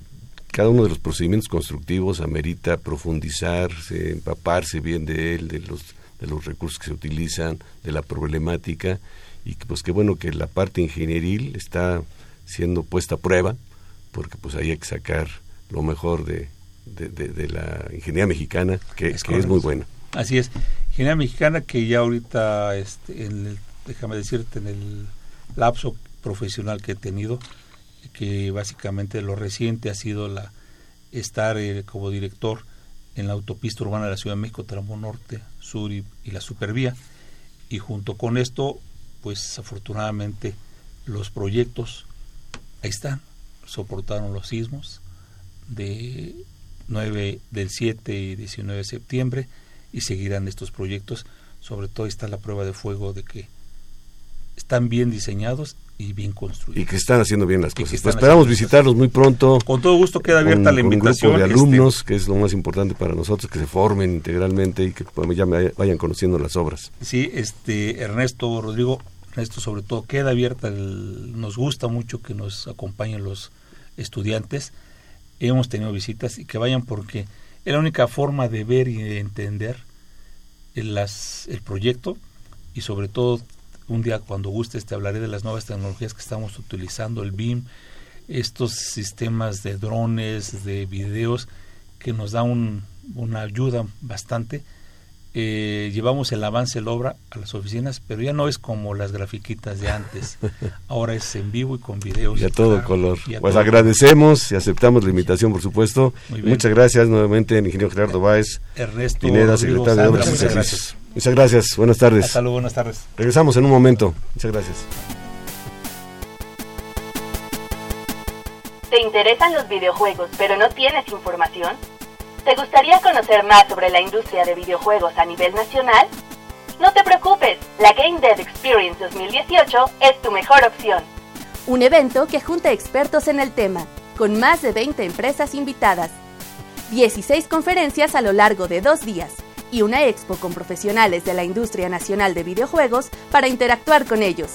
cada uno de los procedimientos constructivos amerita profundizarse, empaparse bien de él, de los, de los recursos que se utilizan, de la problemática, y pues qué bueno que la parte ingenieril está siendo puesta a prueba, porque pues ahí hay que sacar lo mejor de, de, la ingeniería mexicana, que es, que es muy buena. Así es, ingeniería mexicana que ya ahorita, este, en déjame decirte, en el lapso profesional que he tenido, que básicamente lo reciente ha sido la estar eh, como director en la autopista urbana de la Ciudad de México, tramo norte, sur y, la supervía. Y junto con esto, pues afortunadamente los proyectos ahí están, soportaron los sismos de 9, del 7 y 19 de septiembre y seguirán estos proyectos. Sobre todo está la prueba de fuego de que están bien diseñados y bien construidos. Y que están haciendo bien las cosas. Pues esperamos visitarlos muy pronto. Con todo gusto queda abierta la invitación. un grupo de este, alumnos, que es lo más importante para nosotros, que se formen integralmente y que pues, ya vayan conociendo las obras. Sí, este Ernesto, Rodrigo, Ernesto sobre todo, queda abierta, nos gusta mucho que nos acompañen los estudiantes. Hemos tenido visitas y que vayan porque es la única forma de ver y de entender el, el proyecto y sobre todo un día cuando gustes te hablaré de las nuevas tecnologías que estamos utilizando, el BIM, estos sistemas de drones, de videos que nos da un, una ayuda bastante. Eh, llevamos el avance de la obra a las oficinas, pero ya no es como las grafiquitas de antes. [laughs] Ahora es en vivo y con videos. Y a todo color. pues agradecemos y aceptamos la invitación, por supuesto. Muchas gracias nuevamente, ingeniero Gerardo Báez. Ernesto Pineda, secretario de Obras y Servicios. Muchas gracias, buenas tardes. Hasta luego, buenas tardes. Regresamos en un momento. Muchas gracias. ¿Te interesan los videojuegos pero no tienes información? ¿Te gustaría conocer más sobre la industria de videojuegos a nivel nacional? No te preocupes, la Game Dev Experience 2018 es tu mejor opción. Un evento que junta expertos en el tema, con más de 20 empresas invitadas. 16 conferencias a lo largo de dos días y una expo con profesionales de la industria nacional de videojuegos para interactuar con ellos.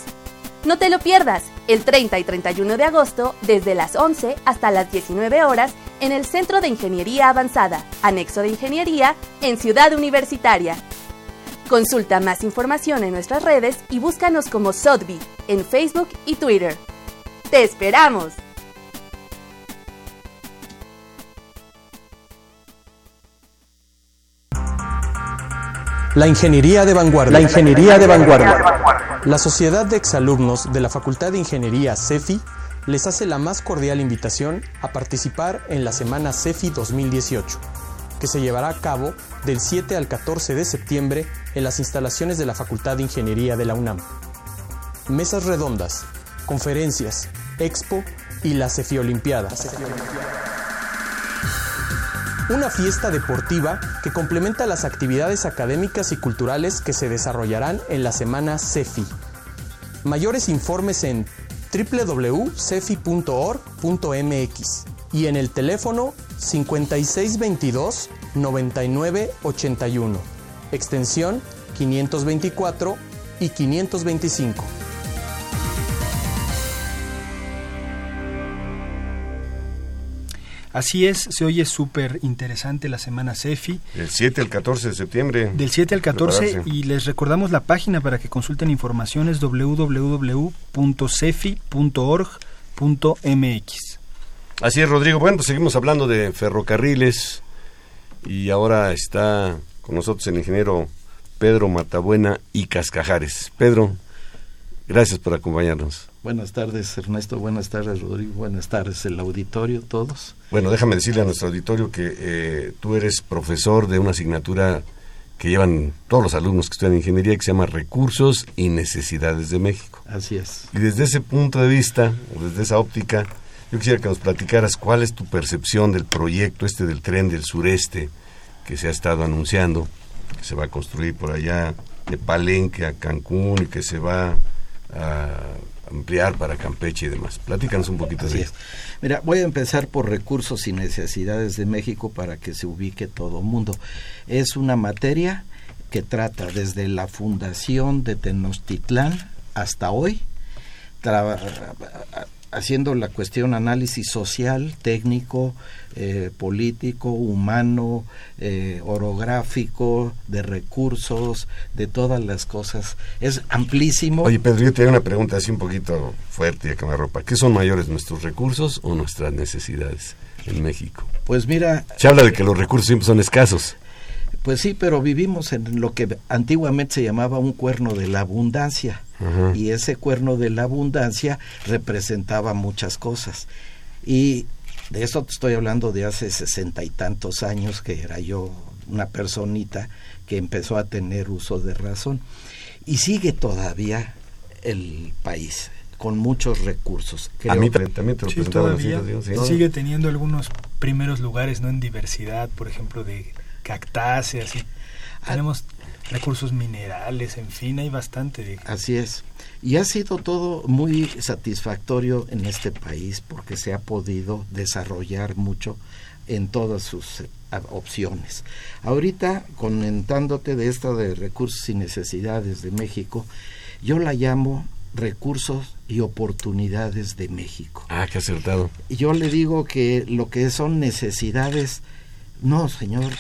No te lo pierdas, el 30 y 31 de agosto, desde las 11 hasta las 19 horas, en el Centro de Ingeniería Avanzada, Anexo de Ingeniería, en Ciudad Universitaria. Consulta más información en nuestras redes y búscanos como Sotby en Facebook y Twitter. ¡Te esperamos! La ingeniería de vanguardia. La ingeniería de vanguardia. La Sociedad de Exalumnos de la Facultad de Ingeniería CEFI les hace la más cordial invitación a participar en la Semana CEFI 2018, que se llevará a cabo del 7 al 14 de septiembre en las instalaciones de la Facultad de Ingeniería de la UNAM. Mesas redondas, conferencias, expo y la CEFI Olimpiada una fiesta deportiva que complementa las actividades académicas y culturales que se desarrollarán en la semana CEFI. Mayores informes en www.cefi.org.mx y en el teléfono 5622 9981, extensión 524 y 525. Así es, se oye súper interesante la semana CEFI. Del 7 al 14 de septiembre. Del 7 al 14 y les recordamos la página para que consulten informaciones www.cefi.org.mx. Así es, Rodrigo. Bueno, pues seguimos hablando de ferrocarriles y ahora está con nosotros el ingeniero Pedro Matabuena y Cascajares. Pedro, gracias por acompañarnos. Buenas tardes, Ernesto. Buenas tardes, Rodrigo. Buenas tardes, el auditorio, todos. Bueno, déjame decirle a nuestro auditorio que eh, tú eres profesor de una asignatura que llevan todos los alumnos que estudian ingeniería que se llama Recursos y Necesidades de México. Así es. Y desde ese punto de vista, o desde esa óptica, yo quisiera que nos platicaras cuál es tu percepción del proyecto este del tren del sureste que se ha estado anunciando, que se va a construir por allá de Palenque a Cancún y que se va a ampliar para Campeche y demás. Platícanos un poquito de eso. Mira, voy a empezar por recursos y necesidades de México para que se ubique todo el mundo. Es una materia que trata desde la fundación de Tenochtitlán hasta hoy, haciendo la cuestión análisis social, técnico, eh, político, humano, eh, orográfico, de recursos, de todas las cosas. Es amplísimo. Oye, Pedro, yo te una pregunta así un poquito fuerte y que me ropa. ¿Qué son mayores, nuestros recursos o nuestras necesidades en México? Pues mira... Se habla de que los recursos siempre son escasos. Pues sí, pero vivimos en lo que antiguamente se llamaba un cuerno de la abundancia Y ese cuerno de la abundancia representaba muchas cosas. Y de eso te estoy hablando de hace sesenta y tantos años, que era yo una personita que empezó a tener uso de razón. Y sigue todavía el país con muchos recursos. a mí también te lo sí, todavía sigue teniendo algunos primeros lugares, ¿no? En diversidad, por ejemplo, de cactáceas. Y. tenemos recursos minerales, en fin, hay bastante. De... Así es. Y ha sido todo muy satisfactorio en este país porque se ha podido desarrollar mucho en todas sus eh, opciones. Ahorita, comentándote de esta de recursos y necesidades de México, yo la llamo recursos y oportunidades de México. Ah, qué acertado. Y yo le digo que lo que son necesidades, no, señor,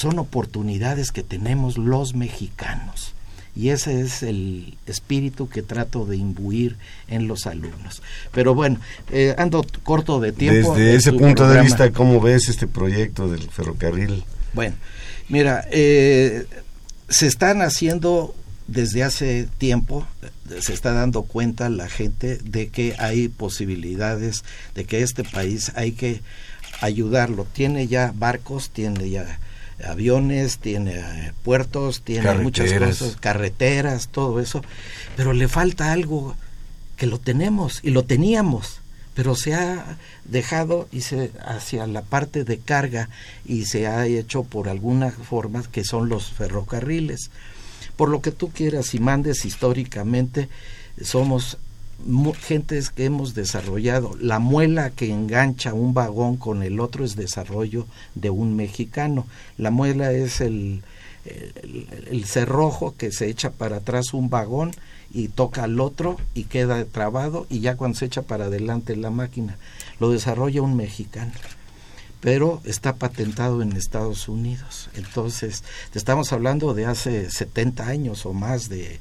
son oportunidades que tenemos los mexicanos. Y ese es el espíritu que trato de imbuir en los alumnos. Pero bueno, eh, ando corto de tiempo. Desde ese punto de vista, ¿cómo ves este proyecto del ferrocarril? Bueno, mira, eh, se están haciendo desde hace tiempo se está dando cuenta la gente de que hay posibilidades de que este país hay que ayudarlo. Tiene ya barcos, tiene ya aviones, tiene eh, puertos, tiene muchas cosas, carreteras, todo eso, pero le falta algo que lo tenemos y lo teníamos, pero se ha dejado y se hacia la parte de carga y se ha hecho por alguna forma que son los ferrocarriles. Por lo que tú quieras y mandes históricamente, somos gentes que hemos desarrollado. La muela que engancha un vagón con el otro es desarrollo de un mexicano. La muela es el, el, cerrojo que se echa para atrás un vagón y toca al otro y queda trabado y ya cuando se echa para adelante la máquina. Lo desarrolla un mexicano pero está patentado en Estados Unidos. Entonces, estamos hablando de hace 70 años o más de,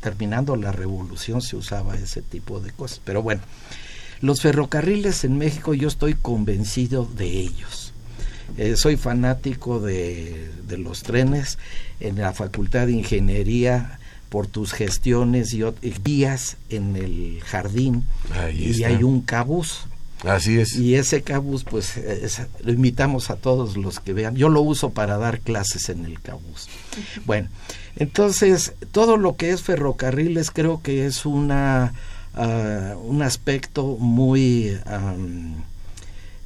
terminando la revolución se usaba ese tipo de cosas. Pero bueno, los ferrocarriles en México yo estoy convencido de ellos. Eh, soy fanático de, de, los trenes en la Facultad de Ingeniería por tus gestiones y, guías en el jardín y hay un cabuz Así es. Y ese cabus, pues lo invitamos a todos los que vean. Yo lo uso para dar clases en el cabus. Bueno, entonces todo lo que es ferrocarriles creo que es una ah, un aspecto muy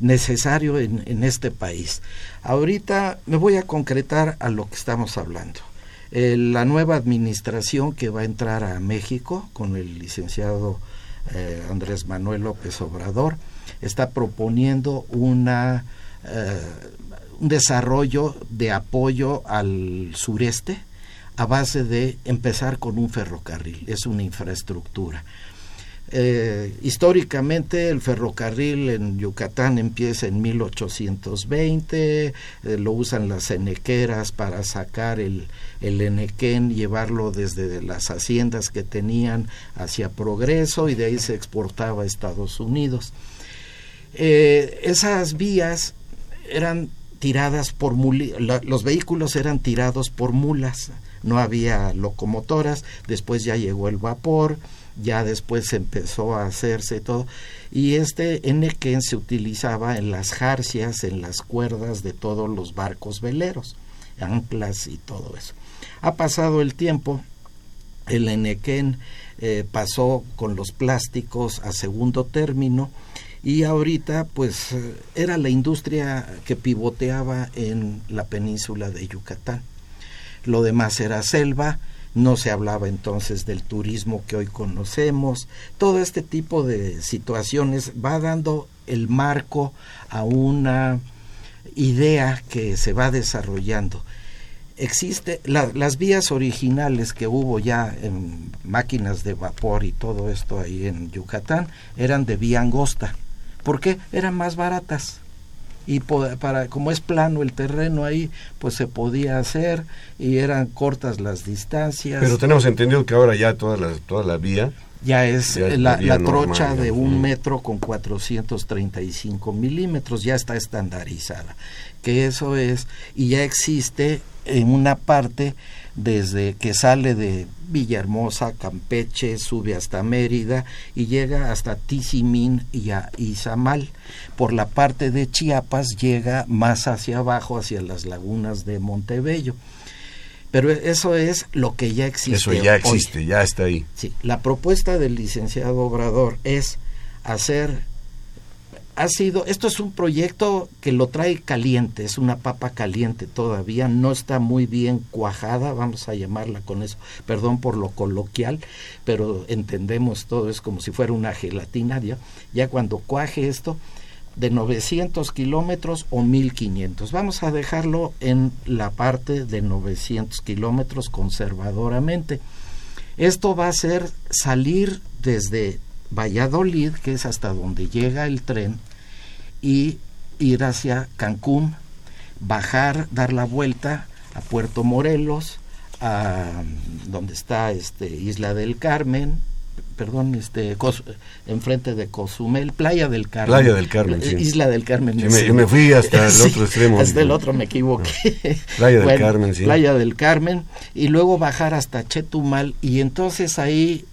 necesario en, en, este país. Ahorita me voy a concretar a lo que estamos hablando. la nueva administración que va a entrar a México con el licenciado eh, Andrés Manuel López Obrador está proponiendo una, eh, un desarrollo de apoyo al sureste a base de empezar con un ferrocarril, es una infraestructura. Eh, históricamente el ferrocarril en Yucatán empieza en 1820, eh, lo usan las enequeras para sacar el, el enequén, llevarlo desde las haciendas que tenían hacia Progreso y de ahí se exportaba a Estados Unidos. Eh, esas vías eran tiradas por los vehículos eran tirados por mulas, no había locomotoras, después ya llegó el vapor, ya después empezó a hacerse todo, y este enequén se utilizaba en las jarcias, en las cuerdas de todos los barcos veleros, anclas y todo eso. Ha pasado el tiempo, el enequén eh, pasó con los plásticos a segundo término, y ahorita pues era la industria que pivoteaba en la península de Yucatán. Lo demás era selva, no se hablaba entonces del turismo que hoy conocemos, todo este tipo de situaciones va dando el marco a una idea que se va desarrollando. Existe las vías originales que hubo ya en máquinas de vapor y todo esto ahí en Yucatán eran de vía angosta ¿Por qué? Eran más baratas. Y para, como es plano el terreno ahí, pues se podía hacer y eran cortas las distancias. Pero tenemos entendido que ahora ya toda la, toda la vía ya es Ya la, trocha normal, de un metro con 435 milímetros, ya está estandarizada. Que eso es, y ya existe en una parte desde que sale de Villahermosa, Campeche, sube hasta Mérida y llega hasta Tizimín y a Izamal. Por la parte de Chiapas llega más hacia abajo, hacia las lagunas de Montebello. Pero eso es lo que ya existe. Eso ya hoy. existe, ya está ahí. Sí, la propuesta del licenciado Obrador es hacer, ha sido, esto es un proyecto que lo trae caliente, es una papa caliente todavía, no está muy bien cuajada, vamos a llamarla con eso, perdón por lo coloquial, pero entendemos todo, es como si fuera una gelatina, ya, ya cuando cuaje esto, de 900 kilómetros o 1500. Vamos a dejarlo en la parte de 900 kilómetros conservadoramente. Esto va a ser salir desde Valladolid, que es hasta donde llega el tren, y ir hacia Cancún, bajar, dar la vuelta a Puerto Morelos, a donde está este Isla del Carmen, perdón, este Cos- enfrente de Cozumel, Playa del Carmen. Playa del Carmen, sí. Isla del Carmen. Sí, me- yo me fui hasta el [laughs] otro extremo. Hasta el otro me equivoqué. [laughs] Playa del Carmen, sí. Playa del Carmen y luego bajar hasta Chetumal y entonces ahí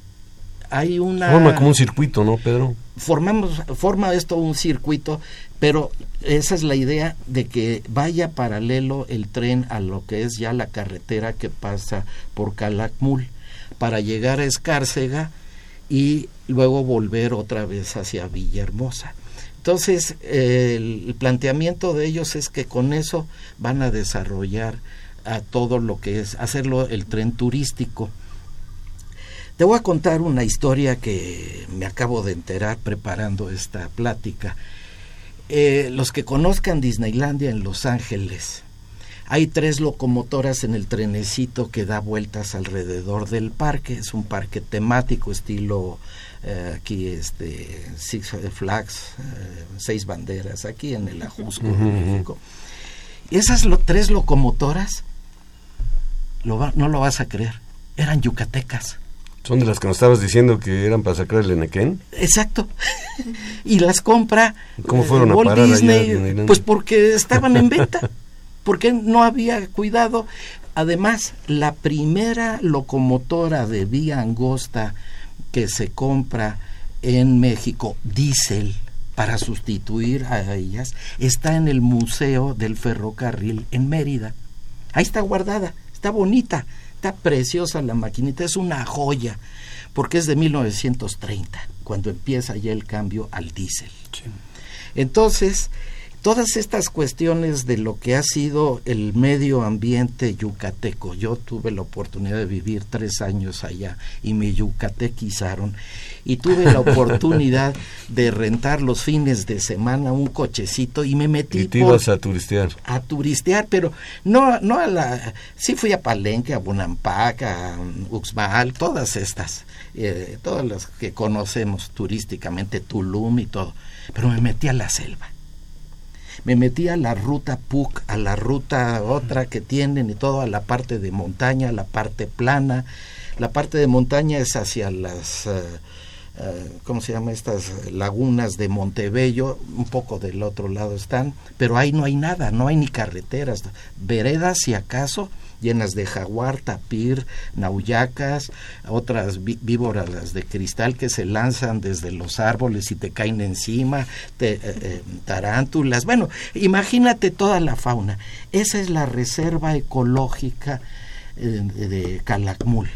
hay una Forma como un circuito, ¿no, Pedro? formamos forma esto un circuito, pero esa es la idea de que vaya paralelo el tren a lo que es ya la carretera que pasa por Calakmul para llegar a Escárcega y luego volver otra vez hacia Villahermosa. Entonces, eh, el, el planteamiento de ellos es que con eso van a desarrollar a todo lo que es hacerlo el tren turístico. Te voy a contar una historia que me acabo de enterar preparando esta plática. Eh, los que conozcan Disneylandia en Los Ángeles, hay tres locomotoras en el trenecito que da vueltas alrededor del parque. Es un parque temático, estilo eh, aquí, este, Six Flags, eh, seis banderas, aquí en el Ajusco, en ujú. México. Y esas lo- tres locomotoras, lo va- no lo vas a creer, eran yucatecas. Son de las que nos estabas diciendo que eran para sacar el Enequén. Exacto. y las compra ¿Cómo eh, fueron a Walt allá Disney, en pues porque estaban en venta, [laughs] porque no había cuidado. Además, la primera locomotora de vía angosta que se compra en México, diésel, para sustituir a ellas, está en el Museo del Ferrocarril en Mérida. Ahí está guardada, está bonita, está preciosa la maquinita, es una joya, porque es de 1930, cuando empieza ya el cambio al diésel. Entonces, todas estas cuestiones de lo que ha sido el medio ambiente yucateco, yo tuve la oportunidad de vivir tres años allá y me yucatequizaron y tuve la [laughs] oportunidad de rentar los fines de semana un cochecito y me metí Y te por- ibas a turistear. a turistear, pero no, no a la... Sí fui a Palenque, a Bonampak, a Uxmal, todas estas, eh, todas las que conocemos turísticamente, Tulum y todo, pero me metí a la selva. Me metí a la ruta PUC, a la ruta otra que tienen y todo, a la parte de montaña, a la parte plana. La parte de montaña es hacia las... eh, eh, ¿cómo se llama? Estas lagunas de Montebello, un poco del otro lado están, pero ahí no hay nada, no hay ni carreteras, veredas si acaso, llenas de jaguar, tapir, nauyacas, otras ví- víboras las de cristal que se lanzan desde los árboles y te caen encima, te- eh, eh, tarántulas, bueno, imagínate toda la fauna. Esa es la reserva ecológica eh, de Calakmul,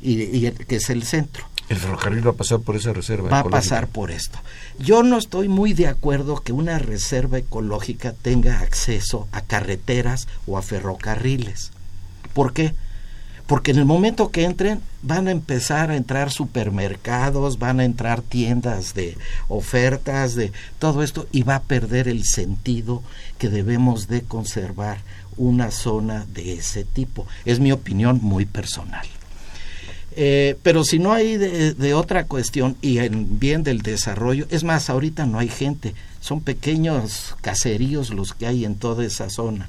y, y que es el centro El ferrocarril va a pasar por esa reserva. va a pasar por esto. Yo no estoy muy de acuerdo que una reserva ecológica tenga acceso a carreteras o a ferrocarriles. ¿Por qué? Porque en el momento que entren van a empezar a entrar supermercados, van a entrar tiendas de ofertas, de todo esto y va a perder el sentido que debemos de conservar una zona de ese tipo. Es mi opinión muy personal. Eh, pero si no hay de, de otra cuestión y en bien del desarrollo, es más, ahorita no hay gente, son pequeños caseríos los que hay en toda esa zona.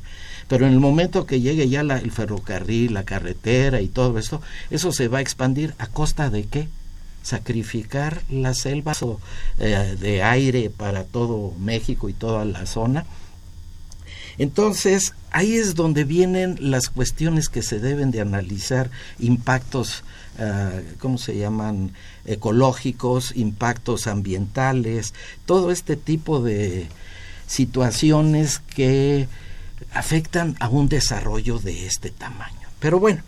Pero en el momento que llegue ya el ferrocarril, la carretera y todo esto, eso se va a expandir a costa de qué? sacrificar la selva eh, de aire para todo México y toda la zona. Entonces, ahí es donde vienen las cuestiones que se deben de analizar, impactos, eh, ¿cómo se llaman? Ecológicos, impactos ambientales, todo este tipo de situaciones que afectan a un desarrollo de este tamaño. Pero bueno,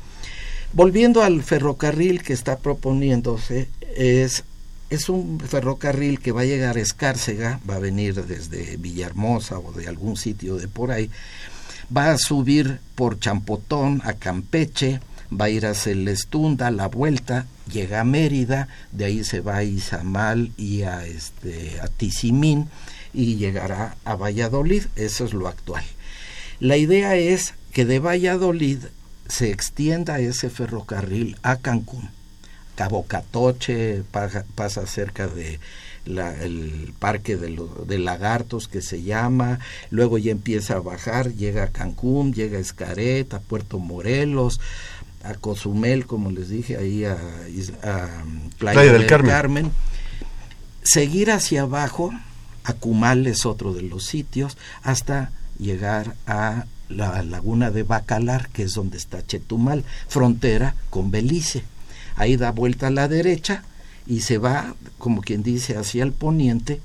volviendo al ferrocarril que está proponiéndose, es, es un ferrocarril que va a llegar a Escárcega, va a venir desde Villahermosa o de algún sitio de por ahí, va a subir por Champotón a Campeche, va a ir a Celestunda, la vuelta, llega a Mérida, de ahí se va a Izamal y a, este, a Tizimín y llegará a Valladolid, eso es lo actual. La idea es que de Valladolid se extienda ese ferrocarril a Cancún. Cabo Catoche pasa, cerca de el parque de, de, lagartos que se llama, luego ya empieza a bajar, llega a Cancún, llega a Escaret, a Puerto Morelos, a Cozumel, como les dije, ahí a, Playa, del, Carmen. Seguir hacia abajo, a Cumal es otro de los sitios, hasta llegar a la laguna de Bacalar, que es donde está Chetumal, frontera con Belice. Ahí da vuelta a la derecha y se va, como quien dice, hacia el poniente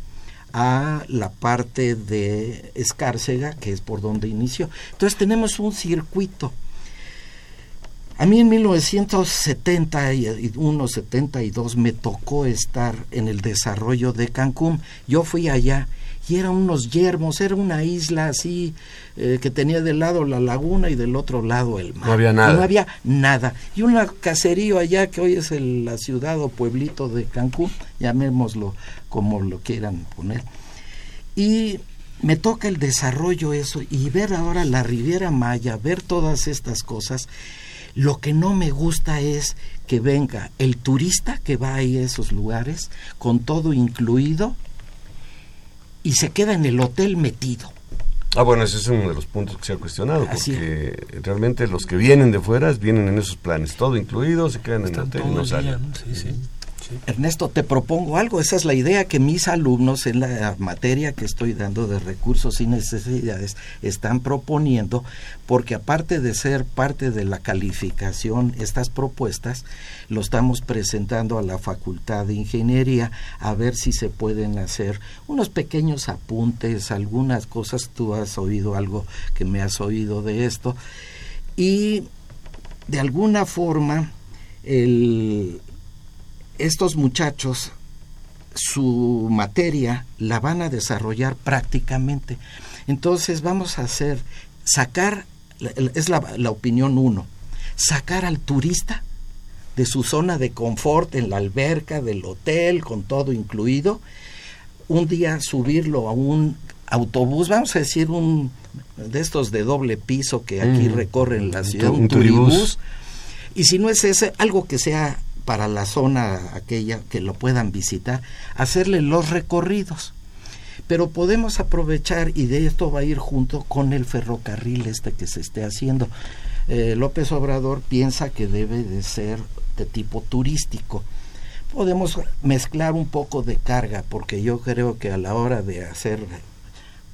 a la parte de Escárcega, que es por donde inició. Entonces tenemos un circuito. A mí en 1971, 72 me tocó estar en el desarrollo de Cancún. Yo fui allá y eran unos yermos, era una isla así eh, que tenía de lado la laguna y del otro lado el mar. No había nada. no había nada. Y un caserío allá que hoy es la ciudad o pueblito de Cancún, llamémoslo como lo quieran poner. Y me toca el desarrollo eso y ver ahora la Riviera Maya, ver todas estas cosas. Lo que no me gusta es que venga el turista que va a esos lugares con todo incluido y se queda en el hotel metido. Ah, bueno, ese es uno de los puntos que se ha cuestionado, porque realmente los que vienen de fuera vienen en esos planes, todo incluido, se quedan en el hotel y no salen. Sí, sí. Ernesto, te propongo algo. Esa es la idea que mis alumnos en la materia que estoy dando de recursos y necesidades están proponiendo, porque aparte de ser parte de la calificación, estas propuestas lo estamos presentando a la Facultad de Ingeniería a ver si se pueden hacer unos pequeños apuntes, algunas cosas. Tú has oído algo que me has oído de esto. Y de alguna forma, el, estos muchachos su materia la van a desarrollar prácticamente. Entonces vamos a hacer, sacar, es la, la opinión uno, sacar al turista de su zona de confort en la alberca del hotel, con todo incluido, un día subirlo a un autobús, vamos a decir un de estos de doble piso que aquí mm. recorren la ciudad, un, turibús, y si no es ese, algo que sea para la zona aquella que lo puedan visitar, hacerle los recorridos. Pero podemos aprovechar, y de esto va a ir junto con el ferrocarril este que se esté haciendo. Eh, López Obrador piensa que debe de ser de tipo turístico. Podemos mezclar un poco de carga, porque yo creo que a la hora de hacer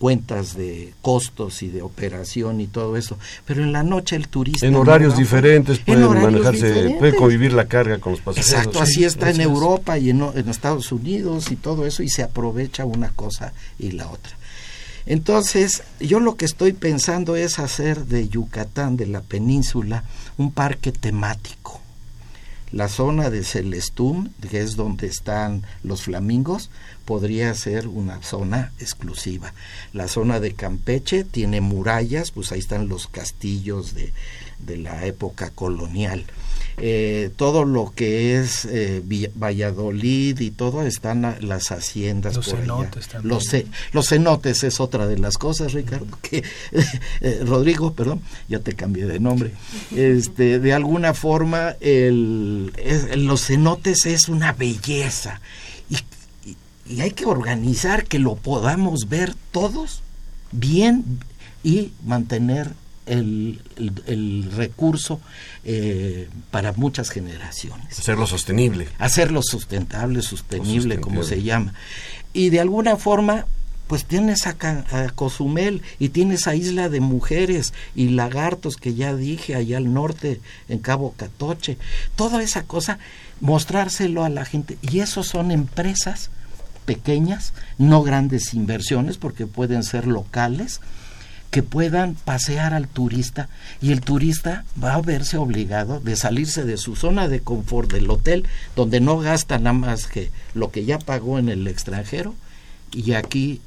cuentas de costos y de operación y todo eso. Pero en la noche el turista... En horarios diferentes puede manejarse, puede convivir la carga con los pasajeros. Exacto, así está en Europa y en, en Estados Unidos y todo eso y se aprovecha una cosa y la otra. Entonces, yo lo que estoy pensando es hacer de Yucatán, de la península, un parque temático. La zona de Celestún, que es donde están los flamingos, podría ser una zona exclusiva. La zona de Campeche tiene murallas, pues ahí están los castillos de, de la época colonial. Eh, todo lo que es eh, Valladolid y todo están las haciendas los cenotes También. Los, los cenotes es otra de las cosas, Ricardo, que [laughs] eh, Rodrigo, perdón, ya te cambié de nombre. Este, de alguna forma el, los cenotes es una belleza y hay que organizar que lo podamos ver todos bien y mantener el, recurso eh, para muchas generaciones. Hacerlo sostenible. Hacerlo sustentable, sostenible, como se llama. Y de alguna forma, pues tienes a, a, Cozumel y tienes a Isla de Mujeres y Lagartos, que ya dije, allá al norte, en Cabo Catoche. Toda esa cosa, mostrárselo a la gente. Y eso son empresas pequeñas, no grandes inversiones, porque pueden ser locales, que puedan pasear al turista y el turista va a verse obligado de salirse de su zona de confort del hotel donde no gasta nada más que lo que ya pagó en el extranjero y aquí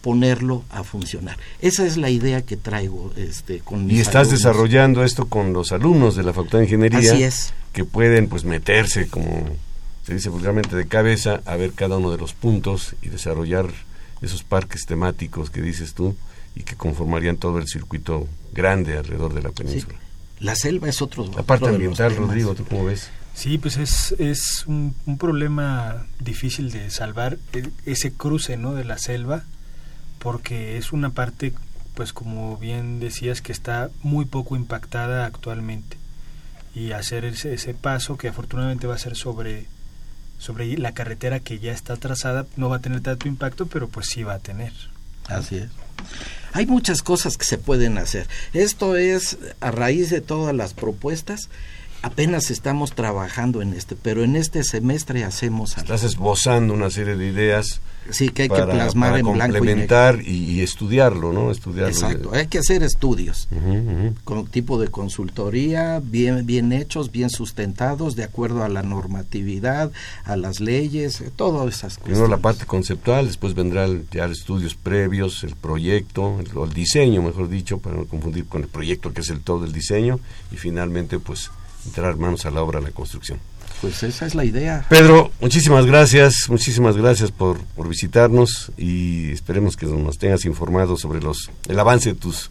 ponerlo a funcionar. Esa es la idea que traigo este con Y estás desarrollando esto con los alumnos de la Facultad de Ingeniería Así es. que pueden pues meterse como se dice vulgarmente de cabeza a ver cada uno de los puntos y desarrollar esos parques temáticos que dices tú y que conformarían todo el circuito grande alrededor de la península. La selva es otro. La parte ambiental, Rodrigo, ¿tú cómo ves? Sí, pues es, es un, problema difícil de salvar e, ese cruce ¿no? de la selva, porque es una parte, pues como bien decías, que está muy poco impactada actualmente. Y hacer ese, ese paso, que afortunadamente va a ser sobre, sobre la carretera que ya está trazada, no va a tener tanto impacto, pero pues sí va a tener. Así es. Hay muchas cosas que se pueden hacer. Esto es a raíz de todas las propuestas apenas estamos trabajando en este, pero en este semestre hacemos Estás esbozando una serie de ideas. Sí, que hay que plasmar en complementar y, estudiarlo, ¿no? Estudiarlo. Exacto, hay que hacer estudios con tipo de consultoría, bien, bien hechos, bien sustentados, de acuerdo a la normatividad, a las leyes, todas esas cosas. Primero la parte conceptual, después vendrán ya estudios previos, el proyecto, el, el diseño, mejor dicho, para no confundir con el proyecto que es el todo el diseño, y finalmente pues entrar manos a la obra, a la construcción. Pues esa es la idea. Pedro, muchísimas gracias, muchísimas gracias por, por visitarnos y esperemos que nos tengas informado sobre los el avance de tus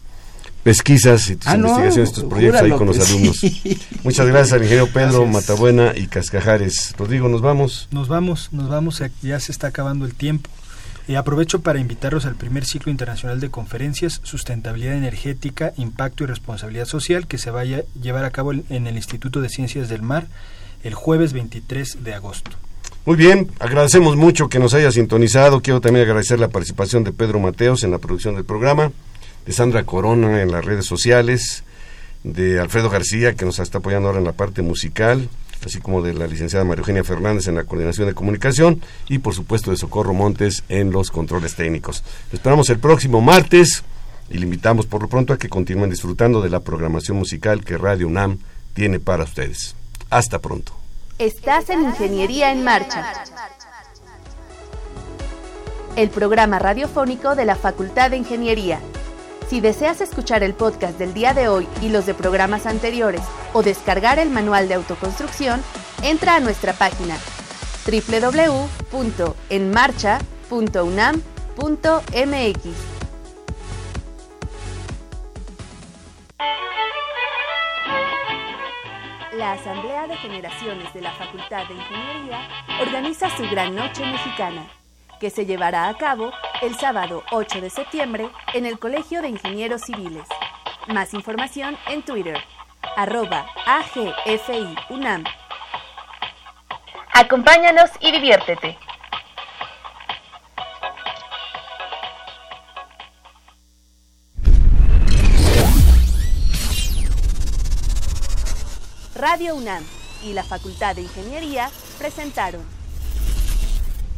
pesquisas y tus ah, investigaciones, tus proyectos ahí con los alumnos. [laughs] Muchas gracias al ingeniero Pedro Matabuena y Cascajares. Rodrigo, ¿nos vamos? Nos vamos, nos vamos, ya se está acabando el tiempo. Y aprovecho para invitarlos al primer ciclo internacional de conferencias Sustentabilidad Energética, Impacto y Responsabilidad Social que se va a llevar a cabo en el Instituto de Ciencias del Mar el jueves 23 de agosto. Muy bien, agradecemos mucho que nos haya sintonizado. Quiero también agradecer la participación de Pedro Mateos en la producción del programa, de Sandra Corona en las redes sociales, de Alfredo García que nos está apoyando ahora en la parte musical, así como de la licenciada María Eugenia Fernández en la coordinación de comunicación y por supuesto de Socorro Montes en los controles técnicos. esperamos el próximo martes y le invitamos por lo pronto a que continúen disfrutando de la programación musical que Radio UNAM tiene para ustedes. Hasta pronto. Estás en Ingeniería en Marcha. El programa radiofónico de la Facultad de Ingeniería si deseas escuchar el podcast del día de hoy y los de programas anteriores o descargar el manual de autoconstrucción, entra a nuestra página www.enmarcha.unam.mx. La Asamblea de Generaciones de la Facultad de Ingeniería organiza su Gran Noche Mexicana que se llevará a cabo el sábado 8 de septiembre en el Colegio de Ingenieros Civiles. Más información en Twitter, arroba AGFI UNAM. Acompáñanos y diviértete. Radio UNAM y la Facultad de Ingeniería presentaron